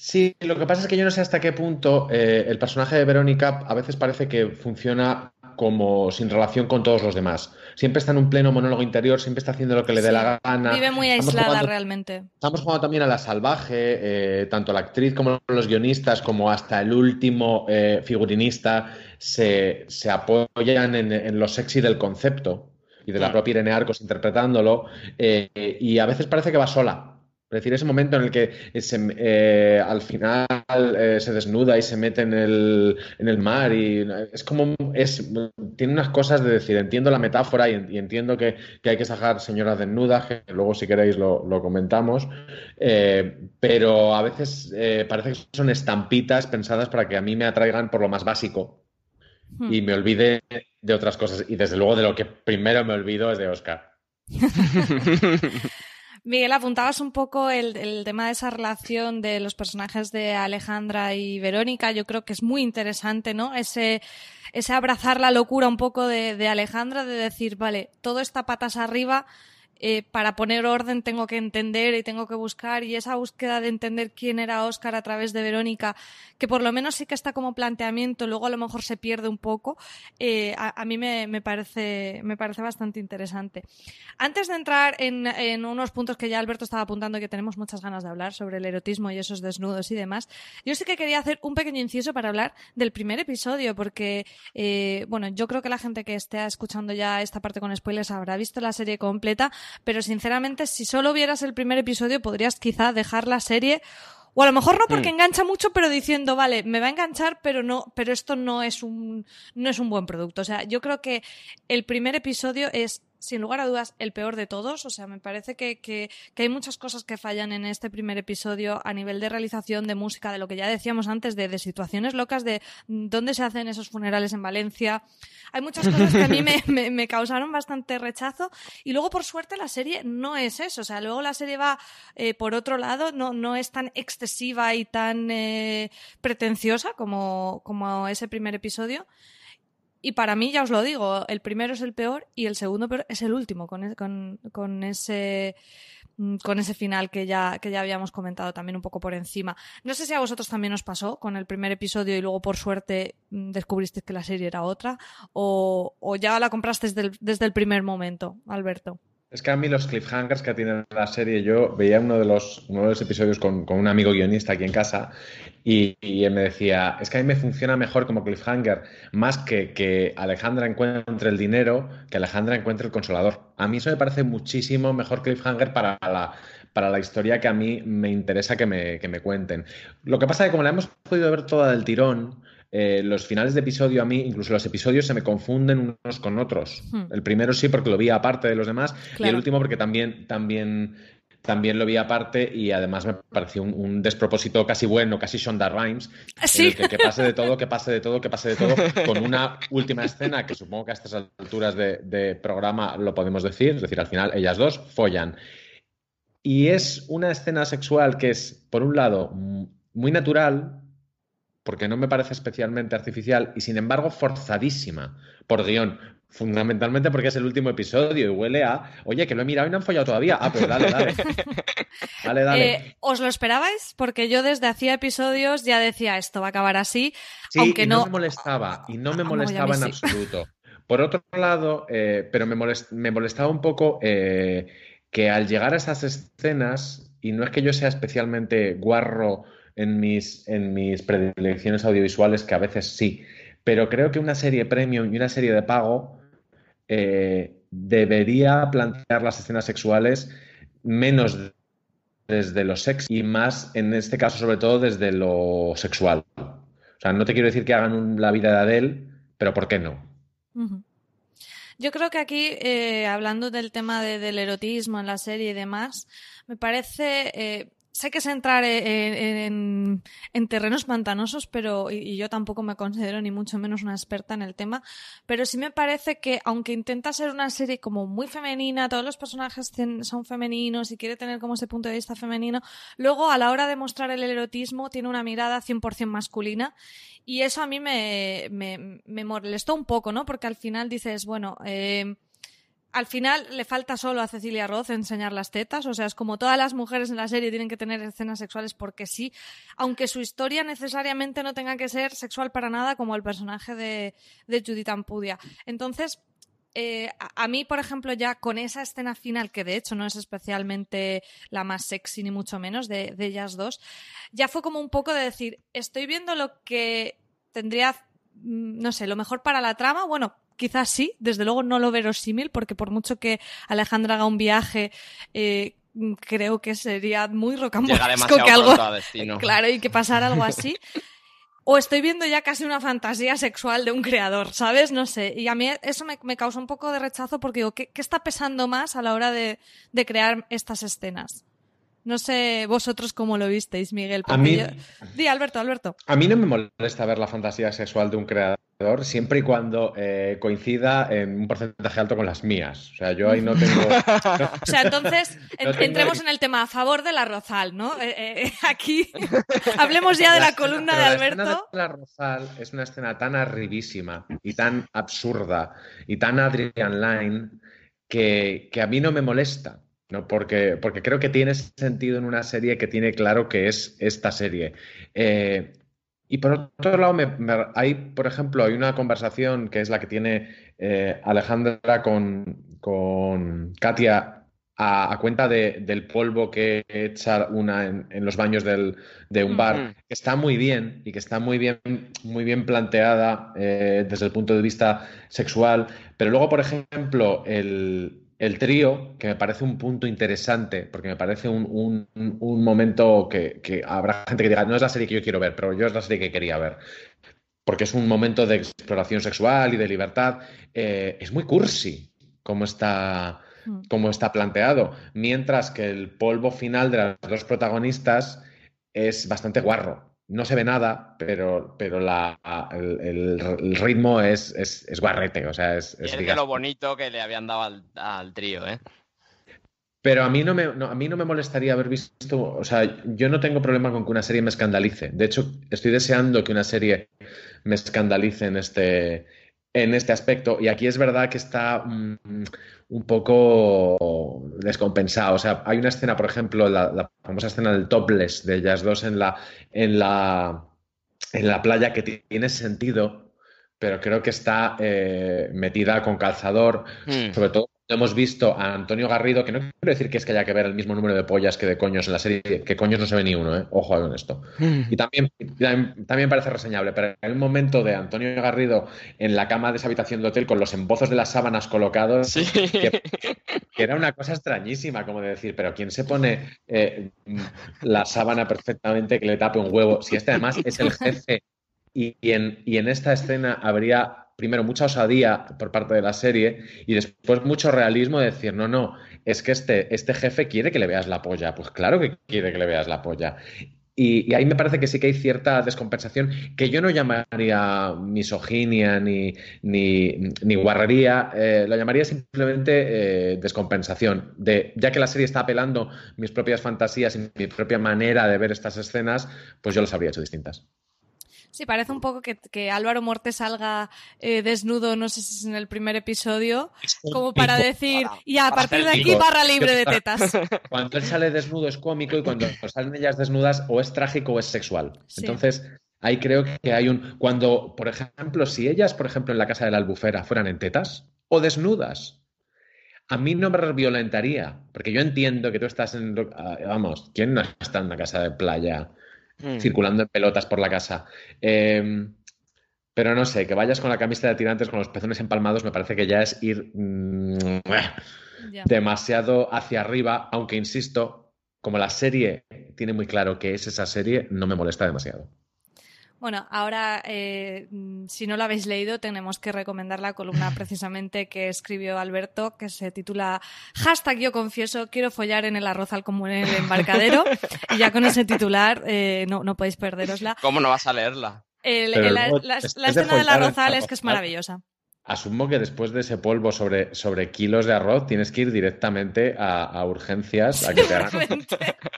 Sí, lo que pasa es que yo no sé hasta qué punto eh, el personaje de Verónica a veces parece que funciona como sin relación con todos los demás. Siempre está en un pleno monólogo interior, siempre está haciendo lo que le dé la gana. Vive muy Estamos aislada jugando- realmente. Estamos jugando también a la salvaje, eh, tanto la actriz como los guionistas, como hasta el último eh, figurinista, se, se apoyan en, en lo sexy del concepto y de la propia Irene Arcos interpretándolo, eh, y a veces parece que va sola. Es decir, ese momento en el que eh, se- eh, al final eh, se desnuda y se mete en el, en el mar y es como es tiene unas cosas de decir, entiendo la metáfora y, en- y entiendo que, que hay que sacar señoras desnudas, que luego si queréis lo, lo comentamos, eh, pero a veces eh, parece que son estampitas pensadas para que a mí me atraigan por lo más básico Hmm. y me olvide de otras cosas. Y desde luego de lo que primero me olvido es de Oscar. Miguel, apuntabas un poco el, el tema de esa relación de los personajes de Alejandra y Verónica. Yo creo que es muy interesante, ¿no? Ese, ese abrazar la locura un poco de, de Alejandra, de decir, vale, todo está patas arriba. Eh, para poner orden tengo que entender y tengo que buscar y esa búsqueda de entender quién era Oscar a través de Verónica, que por lo menos sí que está como planteamiento, luego a lo mejor se pierde un poco, eh, a, mí me, me, parece, me parece bastante interesante. Antes de entrar en, en, unos puntos que ya Alberto estaba apuntando que tenemos muchas ganas de hablar sobre el erotismo y esos desnudos y demás, yo sí que quería hacer un pequeño inciso para hablar del primer episodio, porque, eh, bueno, yo creo que la gente que esté escuchando ya esta parte con spoilers habrá visto la serie completa, pero sinceramente, si solo vieras el primer episodio, podrías quizá dejar la serie o a lo mejor no porque mm. engancha mucho, pero diciendo, vale, me va a enganchar, pero no, pero esto no es un, no es un buen producto. O sea, yo creo que el primer episodio es sin lugar a dudas, el peor de todos. O sea, me parece que, que, que, hay muchas cosas que fallan en este primer episodio a nivel de realización, de música, de lo que ya decíamos antes, de, de situaciones locas, de dónde se hacen esos funerales en Valencia. Hay muchas cosas que a mí me, me, me, causaron bastante rechazo. Y luego, por suerte, la serie no es eso. O sea, luego la serie va eh, por otro lado, no, no es tan excesiva y tan eh, pretenciosa como, como ese primer episodio. Y para mí, ya os lo digo, el primero es el peor y el segundo peor es el último, con, con, con ese mm, con ese final que ya, que ya habíamos comentado también un poco por encima. No sé si a vosotros también os pasó con el primer episodio y luego por suerte mm, descubristeis que la serie era otra o, o ya la compraste desde desde el primer momento, Alberto. Es que a mí los cliffhangers que tiene la serie, yo veía uno de los, uno de los episodios con, con un amigo guionista aquí en casa y, él me decía, es que a mí me funciona mejor como cliffhanger, más que que Alejandra encuentre el dinero, que Alejandra encuentre el consolador. A mí eso me parece muchísimo mejor cliffhanger para la, para la historia que a mí me interesa que me, que me cuenten. Lo que pasa es que como la hemos podido ver toda del tirón, eh, los finales de episodio a mí, incluso los episodios se me confunden unos con otros. Hmm. El primero sí porque lo vi aparte de los demás claro. y el último porque también, también, también lo vi aparte y además me pareció un, un despropósito casi bueno, casi Shonda Rhimes. ¿Sí? Que, que, pase de todo, que pase de todo, que pase de todo, con una última escena que supongo que a estas alturas de, de programa lo podemos decir, es decir, al final ellas dos follan. Y es una escena sexual que es, por un lado, muy natural, porque no me parece especialmente artificial y sin embargo forzadísima por guion. Fundamentalmente porque es el último episodio y huele a, oye, que lo he mirado y no han follado todavía. Ah, pues dale, dale. dale, dale. Eh, ¿Os lo esperabais? Porque yo desde hacía episodios ya decía esto va a acabar así. Sí, aunque y no... no me molestaba, y no me Ah, molestaba en sí. absoluto. Por otro lado, eh, pero me, molest me, molestaba un poco eh, que al llegar a esas escenas, y no es que yo sea especialmente guarro en mis, en mis predilecciones audiovisuales, que a veces sí, pero creo que una serie premium y una serie de pago eh, debería plantear las escenas sexuales menos desde lo sexy y más, en este caso, sobre todo desde lo sexual. O sea, no te quiero decir que hagan la vida de Adele, pero ¿por qué no? Yo creo que aquí, eh, hablando del tema de, del erotismo en la serie y demás, me parece eh, sé que es entrar en, en, en terrenos pantanosos, pero y, y, yo tampoco me considero ni mucho menos una experta en el tema, pero sí me parece que aunque intenta ser una serie como muy femenina, todos los personajes son femeninos y quiere tener como ese punto de vista femenino, luego a la hora de mostrar el erotismo tiene una mirada 100% masculina y eso a mí me, me, me molestó un poco, ¿no? Porque al final dices, bueno, eh, al final le falta solo a Cecilia Roth enseñar las tetas, o sea, es como todas las mujeres en la serie tienen que tener escenas sexuales porque sí, aunque su historia necesariamente no tenga que ser sexual para nada, como el personaje de, Judith Ampudia. Entonces, eh, a, a, mí, por ejemplo, ya con esa escena final, que de hecho no es especialmente la más sexy ni mucho menos de, de ellas dos, ya fue como un poco de decir, estoy viendo lo que tendría, mm, no sé, lo mejor para la trama, bueno, quizás sí, desde luego no lo verosímil, porque por mucho que Alejandra haga un viaje, eh, creo que sería muy rocambolesco que algo, claro, y que pasara algo así. o estoy viendo ya casi una fantasía sexual de un creador, ¿sabes? No sé. Y a mí eso me, me causa un poco de rechazo porque digo, ¿qué, ¿qué, está pesando más a la hora de, de crear estas escenas? No sé vosotros cómo lo visteis, Miguel. A mí... Yo... Di, Alberto, Alberto. A mí no me molesta ver la fantasía sexual de un creador siempre y cuando eh, coincida en un porcentaje alto con las mías. O sea, yo ahí no tengo. No, o sea, entonces no entremos en el tema a favor de la Rosal, ¿no? Eh, eh, aquí hablemos ya de la, la columna de Alberto. La, de la Rosal es una escena tan arribísima y tan absurda y tan Adrian Line que, que a mí no me molesta. ¿No? Porque, porque creo que tiene sentido en una serie que tiene claro que es esta serie. Eh, y por otro lado, me, me, hay, por ejemplo, hay una conversación que es la que tiene eh, Alejandra con, con Katia a, a cuenta de, del polvo que echa una en, en los baños del, de un bar, uh -huh. que está muy bien y que está muy bien, muy bien planteada eh, desde el punto de vista sexual. Pero luego, por ejemplo, el, el trío, que me parece un punto interesante, porque me parece un, un, un momento que, que, habrá gente que diga, no es la serie que yo quiero ver, pero yo es la serie que quería ver. Porque es un momento de exploración sexual y de libertad. Eh, es muy cursi como está, como está planteado. Mientras que el polvo final de las dos protagonistas es bastante guarro no se ve nada, pero, pero la, el, ritmo es, es, es, guarrete, o sea, es... es, es de lo bonito que le habían dado al, al trío, ¿eh? Pero a mí, no me, no, a mí no me molestaría haber visto, o sea, yo no tengo problema con que una serie me escandalice. De hecho, estoy deseando que una serie me escandalice en este, en este aspecto. Y aquí es verdad que está mm, un poco descompensado. O sea, hay una escena, por ejemplo, la, famosa escena del topless de ellas dos en la, en la, en la playa que tiene sentido, pero creo que está eh, metida con calzador, hmm. sobre todo hemos visto a Antonio Garrido, que no quiero decir que es que haya que ver el mismo número de pollas que de coños en la serie, que coños no se ve ni uno, ¿eh? ojo con esto. Mm. Y también, también parece reseñable, pero en el momento de Antonio Garrido en la cama de esa habitación de hotel con los embozos de las sábanas colocados, que, era una cosa extrañísima, como de decir, pero ¿quién se pone eh, la sábana perfectamente que le tape un huevo? Si este además es el jefe y, en, esta escena habría primero mucha osadía por parte de la serie y después mucho realismo de decir, no, no, es que este, este jefe quiere que le veas la polla. Pues claro que quiere que le veas la polla. Y, ahí me parece que sí que hay cierta descompensación que yo no llamaría misoginia ni, ni, guarrería, eh, lo llamaría simplemente eh, descompensación. De, ya que la serie está apelando mis propias fantasías y mi propia manera de ver estas escenas, pues yo las habría hecho distintas. Sí, parece un poco que, Álvaro Morte salga eh, desnudo, no sé si es en el primer episodio, como para decir, y a partir de aquí barra libre de tetas. Cuando él sale desnudo es cómico y cuando salen ellas desnudas o es trágico o es sexual. Entonces, ahí creo que hay un... Cuando, por ejemplo, si ellas, por ejemplo, en la casa de la albufera fueran en tetas o desnudas, a mí no me violentaría, porque yo entiendo que tú estás en... Ah, vamos, ¿quién no está en la casa de playa? Mm. circulando en pelotas por la casa. Em, pero no sé, que vayas con la camisa de tirantes con los pezones empalmados me parece que ya es ir mm, demasiado hacia arriba, aunque insisto, como la serie tiene muy claro que es esa serie, no me molesta demasiado. Bueno, ahora, eh, si no lo habéis leído, tenemos que recomendar la columna precisamente que escribió Alberto, que se titula Hashtag yo confieso, quiero follar en el arroz al común en el embarcadero. y ya con ese titular eh, no, no podéis perderosla. ¿Cómo no vas a leerla? la, escena del arrozal es que es maravillosa. Asumo que después de ese polvo sobre, sobre kilos de arroz tienes que ir directamente a, urgencias a que te hagan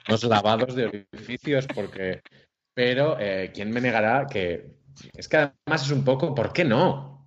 los lavados de orificios porque pero, eh, ¿quién me negará que es que además es un poco, ¿por qué no?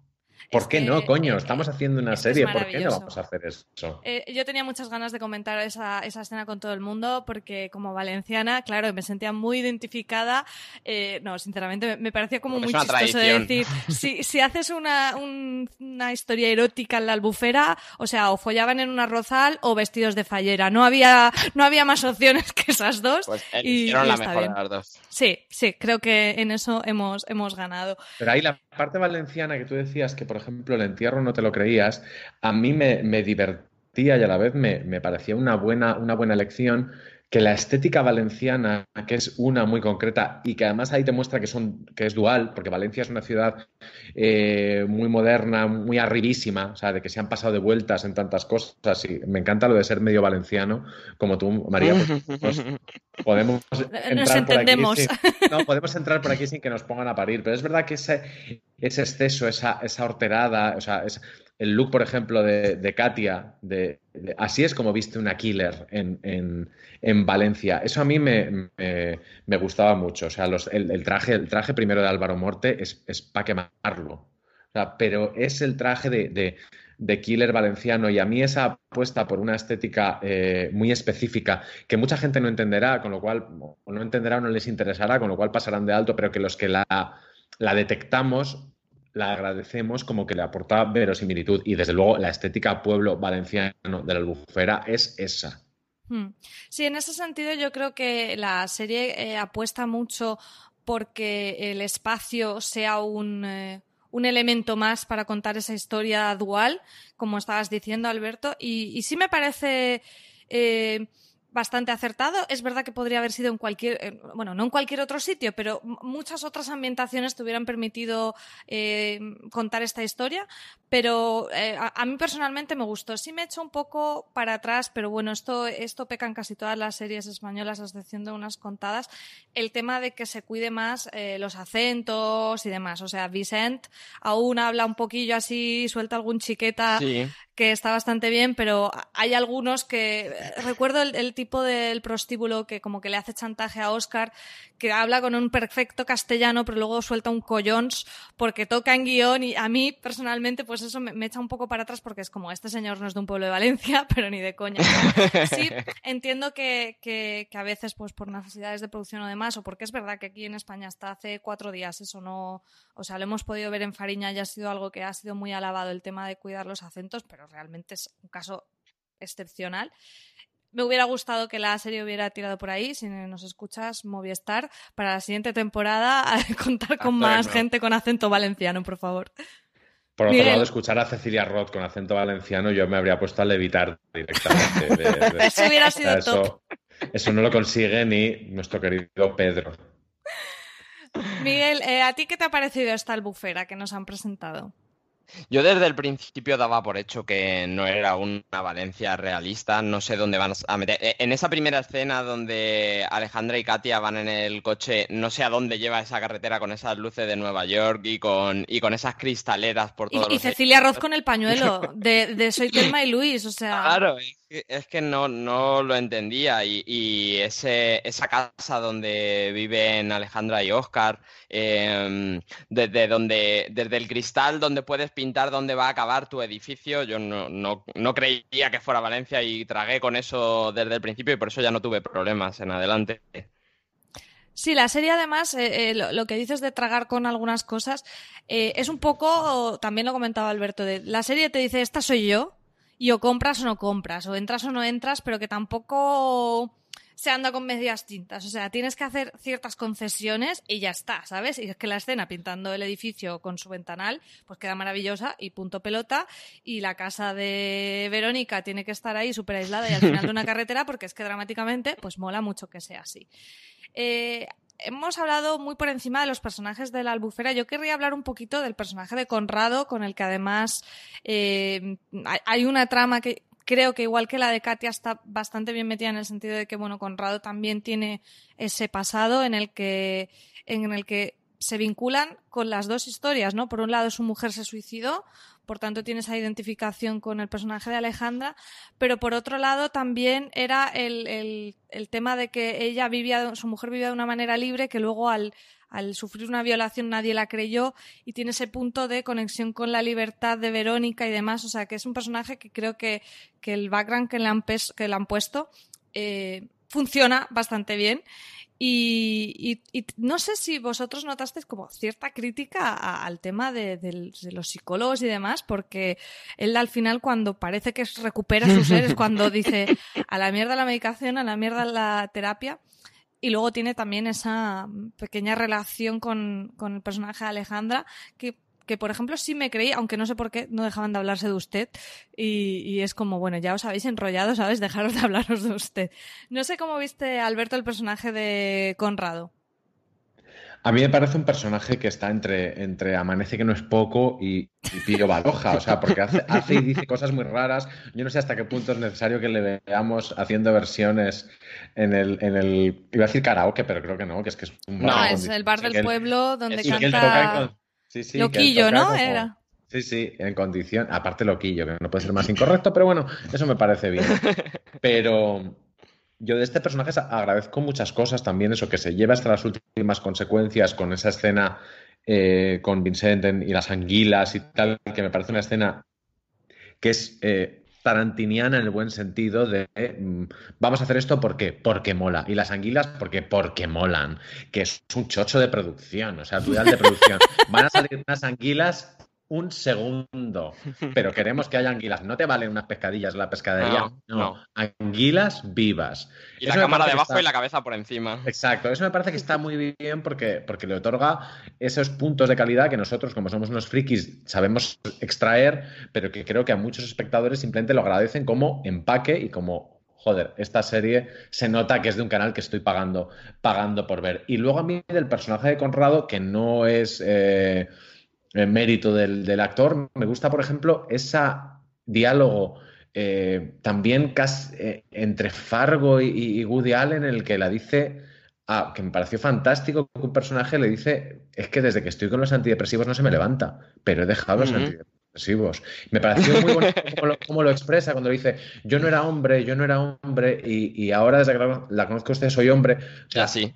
¿Por qué no, coño? Estamos haciendo una serie, ¿por qué no vamos a hacer eso? Eh, yo tenía muchas ganas de comentar esa, escena con todo el mundo porque como valenciana, claro, me sentía muy identificada. Eh, no, sinceramente, me, parecía como muy chistoso de decir, si, si haces una, una, historia erótica en la albufera, o sea, o follaban en una rozal o vestidos de fallera. No había, no había más opciones que esas dos. Pues y, la mejor de las dos. Sí, sí, creo que en eso hemos, hemos ganado. Pero ahí la parte valenciana que tú decías que, por ejemplo, el entierro no te lo creías, a mí me, divertía y a la vez me, me parecía una buena, una buena elección que la estética valenciana, que es una muy concreta y que además ahí te muestra que, son, que es dual, porque Valencia es una ciudad eh, muy moderna, muy arribísima, o sea, de que se han pasado de vueltas en tantas cosas y me encanta lo de ser medio valenciano, como tú, María. Pues, podemos entrar Por aquí no, podemos entrar por aquí sin que nos pongan a parir, pero es verdad que ese, ese exceso, esa, esa horterada, o sea, es, el look, por ejemplo, de, Katia, de, así es como viste una killer en, Valencia. Eso a mí me, gustaba mucho. O sea, el, traje, el traje primero de Álvaro Morte es, es para quemarlo. pero es el traje de, killer valenciano y a mí esa apuesta por una estética eh, muy específica que mucha gente no entenderá, con lo cual o no entenderá o no les interesará, con lo cual pasarán de alto, pero que los que la, la detectamos la agradecemos como que le aporta verosimilitud y desde luego la estética pueblo valenciano de la albufera es esa. Hmm. Sí, en ese sentido yo creo que la serie eh, apuesta mucho porque el espacio sea un, eh, un, elemento más para contar esa historia dual, como estabas diciendo, Alberto, y, sí me parece... Eh, bastante acertado. Es verdad que podría haber sido en cualquier, bueno, no en cualquier otro sitio, pero muchas otras ambientaciones te hubieran permitido eh, contar esta historia. Pero eh, a, mí personalmente me gustó. Sí me he hecho un poco para atrás, pero bueno, esto, esto peca en casi todas las series españolas, a excepción de unas contadas, el tema de que se cuide más eh, los acentos y demás. O sea, Vicent aún habla un poquillo así, suelta algún chiqueta que está bastante bien, pero hay algunos que. Recuerdo el, tipo del prostíbulo que como que le hace chantaje a Oscar, que habla con un perfecto castellano, pero luego suelta un collons porque toca en guion y a mí personalmente, pues eso me, echa un poco para atrás porque es como este señor no es de un pueblo de Valencia, pero ni de coña. Sí, entiendo que, que, que a veces, pues por necesidades de producción o demás, o porque es verdad que aquí en España hasta hace cuatro días eso no. O sea, lo hemos podido ver en Fariña y ha sido algo que ha sido muy alabado el tema de cuidar los acentos, pero realmente es un caso excepcional. Me hubiera gustado que la serie hubiera tirado por ahí, si nos escuchas, Movistar, para la siguiente temporada contar con más gente con acento valenciano, por favor. Por otro lado, escuchar a Cecilia Roth con acento valenciano, yo me habría puesto a levitar directamente. eso hubiera sido top. Eso no lo consigue ni nuestro querido Pedro. Miguel, eh, ¿a ti qué te ha parecido esta albufera que nos han presentado? Yo desde el principio daba por hecho que no era una Valencia realista, no sé dónde van a meter. E, en esa primera escena donde Alejandra y Katia van en el coche, no sé a dónde lleva esa carretera con esas luces de Nueva York y con, y con esas cristaleras por todo. Y, y Cecilia Roth con el pañuelo de, de Soy Telma y Luis, o sea. Claro, es que no, no lo entendía y, ese, esa casa donde viven Alejandra y Oscar, em, desde, donde, desde el cristal donde puedes pintar dónde va a acabar tu edificio, yo no, no, no, creía que fuera Valencia y tragué con eso desde el principio y por eso ya no tuve problemas en adelante. Sí, la serie además, eh, eh, lo, que dices de tragar con algunas cosas, eh, es un poco, también lo comentaba Alberto, de, la serie te dice, esta soy yo, y o compras o no compras, o entras o no entras, pero que tampoco se anda con medias tintas. O sea, tienes que hacer ciertas concesiones y ya está, ¿sabes? Y es que la escena pintando el edificio con su ventanal, pues queda maravillosa y punto pelota. Y la casa de Verónica tiene que estar ahí súper aislada y al final de una carretera porque es que dramáticamente, pues mola mucho que sea así. Eh, hemos hablado muy por encima de los personajes de la albufera. Yo querría hablar un poquito del personaje de Conrado, con el que además eh, hay una trama que creo que igual que la de Katia está bastante bien metida en el sentido de que, bueno, Conrado también tiene ese pasado en el que, en el que se vinculan con las dos historias, ¿no? Por un lado, su mujer se suicidó, por tanto tiene esa identificación con el personaje de Alejandra, pero por otro lado también era el, el, tema de que ella vivía, su mujer vivía de una manera libre, que luego al, al sufrir una violación nadie la creyó y tiene ese punto de conexión con la libertad de Verónica y demás, o sea que es un personaje que creo que, que el background que le han, que le han puesto eh, funciona bastante bien. Y, no sé si vosotros notasteis como cierta crítica al tema de, los psicólogos y demás, porque él al final cuando parece que recupera sus seres, cuando dice a la mierda la medicación, a la mierda la terapia, y luego tiene también esa pequeña relación con, con el personaje de Alejandra, que que por ejemplo sí me creí, aunque no sé por qué no dejaban de hablarse de usted y, es como, bueno, ya os habéis enrollado, ¿sabes? Dejaros de hablaros de usted. No sé cómo viste, Alberto, el personaje de Conrado. A mí me parece un personaje que está entre, entre Amanece que no es poco y, y Pillo Baloja, o sea, porque hace, hace, y dice cosas muy raras. Yo no sé hasta qué punto es necesario que le veamos haciendo versiones en el, en el iba a decir karaoke, pero creo que no, que es que es un bar. No, es el bar del pueblo donde canta... Sí, sí, loquillo, ¿no? Era. Sí, sí, en condición. Aparte, loquillo, que no puede ser más incorrecto, pero bueno, eso me parece bien. Pero yo de este personaje agradezco muchas cosas también, eso que se lleva hasta las últimas consecuencias con esa escena eh, con Vincent y las anguilas y tal, que me parece una escena que es eh, tarantiniana en el buen sentido de mm, vamos a hacer esto porque porque mola. Y las anguilas porque porque molan que es un chocho de producción o sea dudas de producción. Van a salir unas anguilas un segundo. Pero queremos que haya anguilas. No te valen unas pescadillas en la pescadería. No, anguilas vivas. Y la cámara debajo y la cabeza por encima. Exacto. Eso me parece que está muy bien porque, porque le otorga esos puntos de calidad que nosotros, como somos unos frikis, sabemos extraer, pero que creo que a muchos espectadores simplemente lo agradecen como empaque y como joder, esta serie se nota que es de un canal que estoy pagando, pagando por ver. Y luego a mí del personaje de Conrado, que no es eh, mérito del, actor. Me gusta, por ejemplo, ese diálogo eh, también casi, eh, entre Fargo y, Woody Allen, en el que la dice, ah, que me pareció fantástico que un personaje le dice, es que desde que estoy con los antidepresivos no se me levanta, pero he dejado los antidepresivos. Me pareció muy bonito cómo lo, expresa cuando dice, yo no era hombre, yo no era hombre, y, ahora desde que la, conozco usted soy hombre.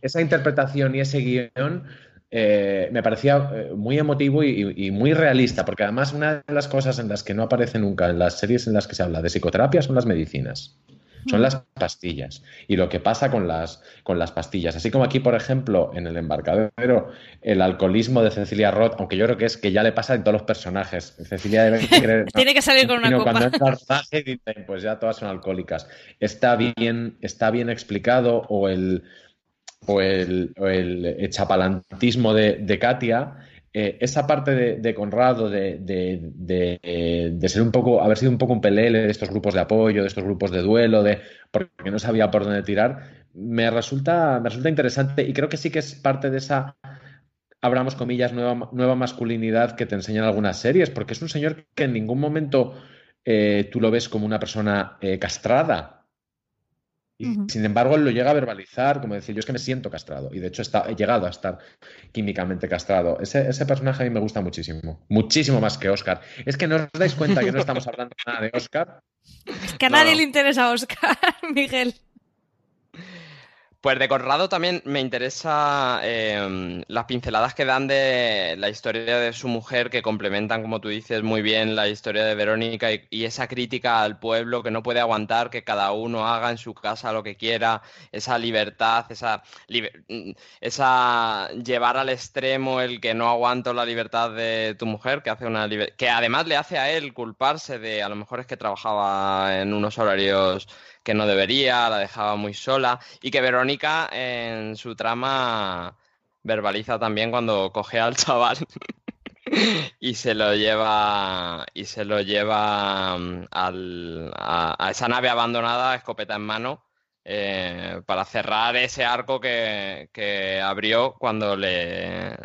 Esa interpretación y ese guion eh, me parecía eh, muy emotivo y, muy realista, porque además una de las cosas en las que no aparece nunca en las series en las que se habla de psicoterapia son las medicinas. Son las pastillas y lo que pasa con las, con las pastillas. Así como aquí, por ejemplo, en el embarcadero, el alcoholismo de Cecilia Roth, aunque yo creo que es que ya le pasa en todos los personajes. Cecilia debe Tiene que salir con una copa. Cuando entra al dicen, pues ya todas son alcohólicas. Está bien, está bien explicado o el o el, el chapalantismo de, Katia, eh, esa parte de, Conrado, de, de, ser un poco, haber sido un poco un pelele de estos grupos de apoyo, de estos grupos de duelo, de porque no sabía por dónde tirar, me resulta, me resulta interesante y creo que sí que es parte de esa, abramos comillas, nueva, nueva masculinidad que te enseñan algunas series, porque es un señor que en ningún momento eh, tú lo ves como una persona eh, castrada, y, Sin embargo, él lo llega a verbalizar, como decir, yo es que me siento castrado. Y de hecho está, he llegado a estar químicamente castrado. Ese, ese, personaje a mí me gusta muchísimo. Muchísimo más que Oscar. Es que no os dais cuenta que no estamos hablando nada de Oscar. Es que a nadie le interesa Oscar, Miguel. Pues de Conrado también me interesa em, las pinceladas que dan de la historia de su mujer, que complementan, como tú dices, muy bien la historia de Verónica y, esa crítica al pueblo que no puede aguantar que cada uno haga en su casa lo que quiera, esa libertad, esa, mm, esa llevar al extremo el que no aguanto la libertad de tu mujer, que hace una que además le hace a él culparse de a lo mejor es que trabajaba en unos horarios que no debería, la dejaba muy sola y que Verónica en su trama verbaliza también cuando coge al chaval y se lo lleva y se lo lleva mm, a, esa nave abandonada, escopeta en mano, eh, para cerrar ese arco que, que abrió cuando le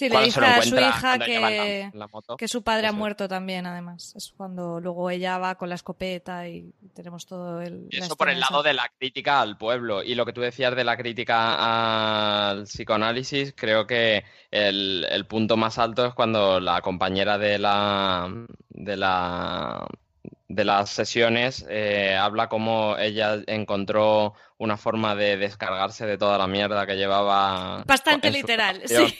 Sí, le dice a su hija que, que su padre ha muerto también, además. Es cuando luego ella va con la escopeta y tenemos todo el... eso por el lado de la crítica al pueblo. Y lo que tú decías de la crítica al psicoanálisis, creo que el, el punto más alto es cuando la compañera de la... De la de las sesiones eh, habla como ella encontró una forma de descargarse de toda la mierda que llevaba. Bastante literal, sí.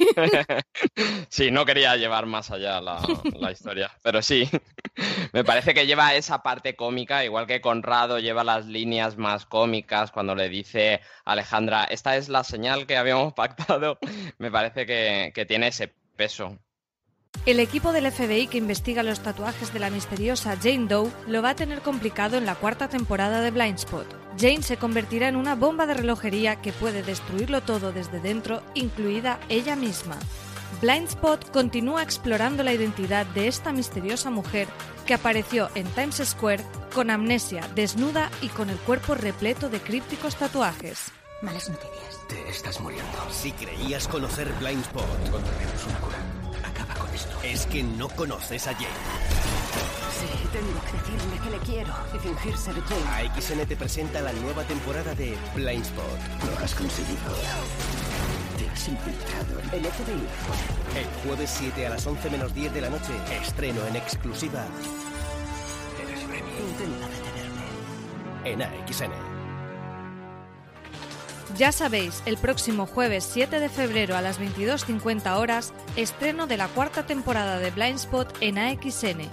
sí, no quería llevar más allá la, la, historia, pero sí. Me parece que lleva esa parte cómica, igual que Conrado lleva las líneas más cómicas cuando le dice a Alejandra, esta es la señal que habíamos pactado. Me parece que, que tiene ese peso. El equipo del FBI que investiga los tatuajes de la misteriosa Jane Doe lo va a tener complicado en la cuarta temporada de Blindspot. Jane se convertirá en una bomba de relojería que puede destruirlo todo desde dentro, incluida ella misma. Blindspot continúa explorando la identidad de esta misteriosa mujer que apareció en Times Square con amnesia, desnuda y con el cuerpo repleto de crípticos tatuajes. Malas noticias. Te estás muriendo. Si creías conocer Blindspot, encontraremos una cura. Es que no conoces a Jane. Sí, tengo que decirle que le quiero y fingir ser Jane. AXN te presenta la nueva temporada de Blindspot. Lo has conseguido. Te has infiltrado en el FBI. El jueves 7 a las 11 menos 10 de la noche, estreno en exclusiva. Eres Remy. Intenta detenerme. En AXN. Ya sabéis, el próximo jueves 7 de febrero a las 22.50 horas, estreno de la cuarta temporada de Blindspot en AXN.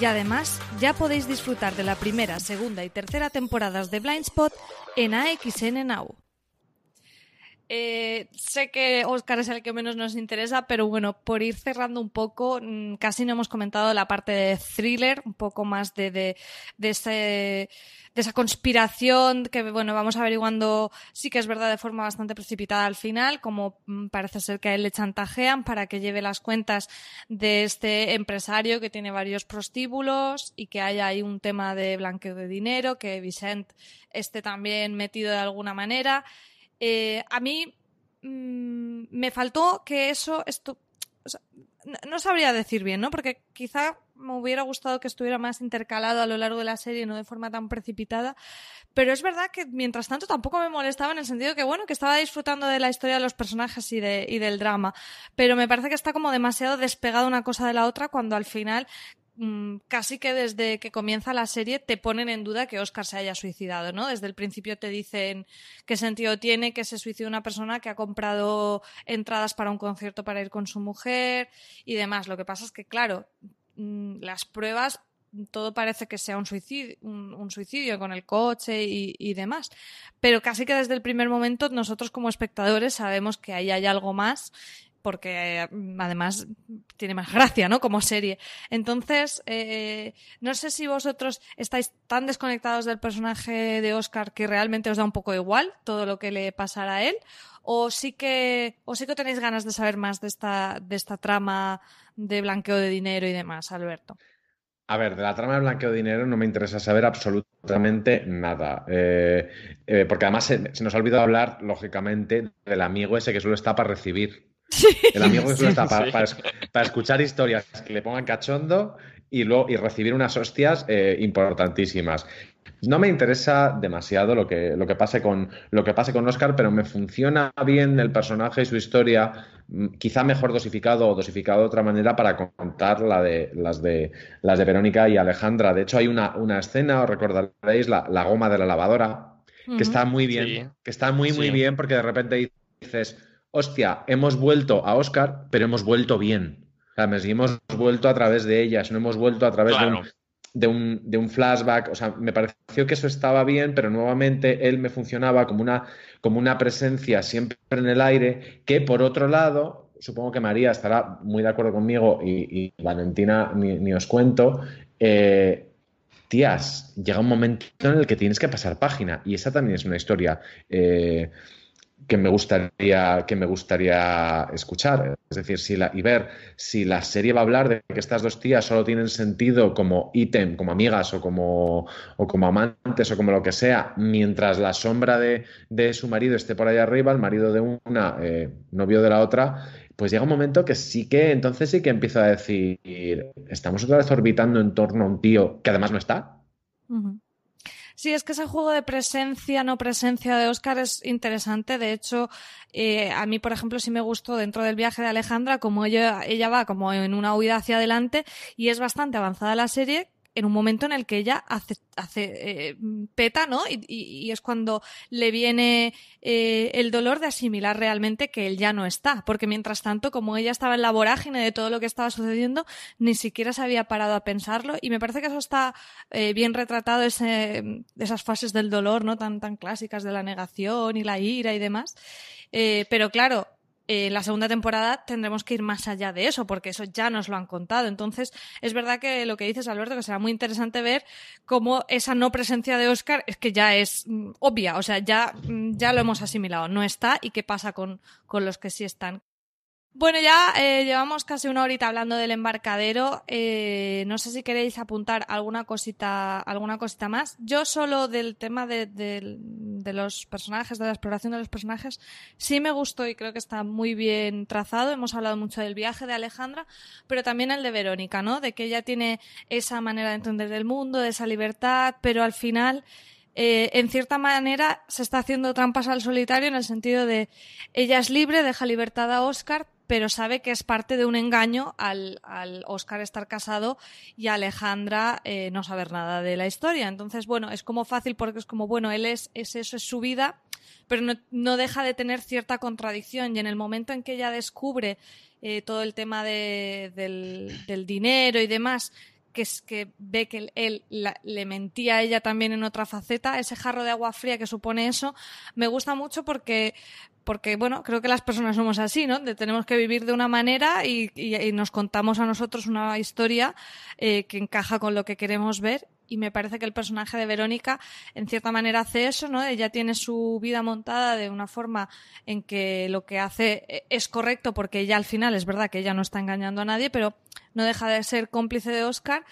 Y además, ya podéis disfrutar de la primera, segunda y tercera temporadas de Blindspot en AXN Now. Eh, sé que Oscar es el que menos nos interesa, pero bueno, por ir cerrando un poco, mm, casi no hemos comentado la parte de thriller, un poco más de, de, de, ese, de esa conspiración que, bueno, vamos averiguando, sí que es verdad, de forma bastante precipitada al final, como mm, parece ser que a él le chantajean para que lleve las cuentas de este empresario que tiene varios prostíbulos y que haya ahí un tema de blanqueo de dinero, que Vicent esté también metido de alguna manera. Eh, a mí mm, me faltó que eso, esto, no, sabría decir bien, ¿no? Porque quizá me hubiera gustado que estuviera más intercalado a lo largo de la serie, no de forma tan precipitada. Pero es verdad que mientras tanto tampoco me molestaba en el sentido que, bueno, que estaba disfrutando de la historia de los personajes y, de, y del drama. Pero me parece que está como demasiado despegada una cosa de la otra cuando al final casi que desde que comienza la serie te ponen en duda que Oscar se haya suicidado, ¿no? Desde el principio te dicen qué sentido tiene que se suicide una persona que ha comprado entradas para un concierto para ir con su mujer y demás. Lo que pasa es que, claro, mm, las pruebas todo parece que sea un suicidio, un, un suicidio con el coche y, y, demás. Pero casi que desde el primer momento nosotros como espectadores sabemos que ahí hay algo más porque mm, además tiene más gracia, ¿no? Como serie. Entonces, eh, no sé si vosotros estáis tan desconectados del personaje de Oscar que realmente os da un poco igual todo lo que le pasará a él, o sí que, o sí que tenéis ganas de saber más de esta, de esta trama de blanqueo de dinero y demás, Alberto. A ver, de la trama de blanqueo de dinero no me interesa saber absolutamente nada. Eh, eh, porque además se, nos ha olvidado hablar, lógicamente, del amigo ese que solo está para recibir. El amigo que solo está para, para, para escuchar historias que le pongan cachondo y, luego, y recibir unas hostias eh, importantísimas. No me interesa demasiado lo que, lo, que pase con, lo que pase con Oscar, pero me funciona bien el personaje y su historia, mm, quizá mejor dosificado o dosificado de otra manera para contar la de, las, de, las de Verónica y Alejandra. De hecho, hay una, una escena, os recordaréis, la, la goma de la lavadora, que está muy bien, Sí. que está muy, muy Sí. bien porque de repente dices, hostia, hemos vuelto a Oscar, pero hemos vuelto bien. O sea, hemos vuelto a través de ellas, no hemos vuelto a través de, un, de, un, de un flashback. O sea, me pareció que eso estaba bien, pero nuevamente él me funcionaba como una, como una presencia siempre en el aire, que por otro lado, supongo que María estará muy de acuerdo conmigo y, y Valentina ni, ni os cuento. eh, tías, llega un momento en el que tienes que pasar página y esa también es una historia eh, que me gustaría que me gustaría escuchar, es decir, si la, y ver si la serie va a hablar de que estas dos tías solo tienen sentido como ítem, como amigas o como, o como amantes o como lo que sea, mientras la sombra de, de su marido esté por ahí arriba, el marido de una, eh, novio de la otra, pues llega un momento que sí que, entonces sí que empiezo a decir, estamos otra vez orbitando en torno a un tío que además no está. Sí, es que ese juego de presencia, no presencia de Oscar es interesante. De hecho, eh, a mí, por ejemplo, sí me gustó dentro del viaje de Alejandra, como ella, ella va como en una huida hacia adelante y es bastante avanzada la serie en un momento en el que ella hace, eh, peta, ¿no? Y, es cuando le viene eh, el dolor de asimilar realmente que él ya no está. Porque mientras tanto, como ella estaba en la vorágine de todo lo que estaba sucediendo, ni siquiera se había parado a pensarlo. Y me parece que eso está eh, bien retratado, esas fases del dolor, ¿no? Tan, tan clásicas de la negación y la ira y demás. Pero claro, eh, la segunda temporada tendremos que ir más allá de eso, porque eso ya nos lo han contado. Entonces, es verdad que lo que dices, Alberto, que será muy interesante ver cómo esa no presencia de Oscar es que ya es mm, obvia, o sea, ya, mm, ya lo hemos asimilado, no está y qué pasa con, con los que sí están. Bueno, ya eh, llevamos casi una horita hablando del embarcadero. Eh, no sé si queréis apuntar alguna cosita, alguna cosita más. Yo solo del tema de, de, de, los personajes, de la exploración de los personajes, sí me gustó y creo que está muy bien trazado. Hemos hablado mucho del viaje de Alejandra, pero también el de Verónica, ¿no? De que ella tiene esa manera de entender el mundo, de esa libertad, pero al final eh, en cierta manera se está haciendo trampas al solitario en el sentido de ella es libre, deja libertad a Oscar, pero sabe que es parte de un engaño al, al Oscar estar casado y a Alejandra eh, no saber nada de la historia. Entonces, bueno, es como fácil porque es como, bueno, él es, es eso, es su vida, pero no, no deja de tener cierta contradicción y en el momento en que ella descubre eh, todo el tema de, del, del dinero y demás, que es que ve que él la, le mentía a ella también en otra faceta, ese jarro de agua fría que supone eso, me gusta mucho porque, porque bueno, creo que las personas somos así, ¿no? Tenemos que vivir de una manera y, y, y nos contamos a nosotros una historia eh, que encaja con lo que queremos ver y me parece que el personaje de Verónica en cierta manera hace eso, ¿no? Ella tiene su vida montada de una forma en que lo que hace es correcto porque ella al final es verdad que ella no está engañando a nadie, pero no deja de ser cómplice de Oscar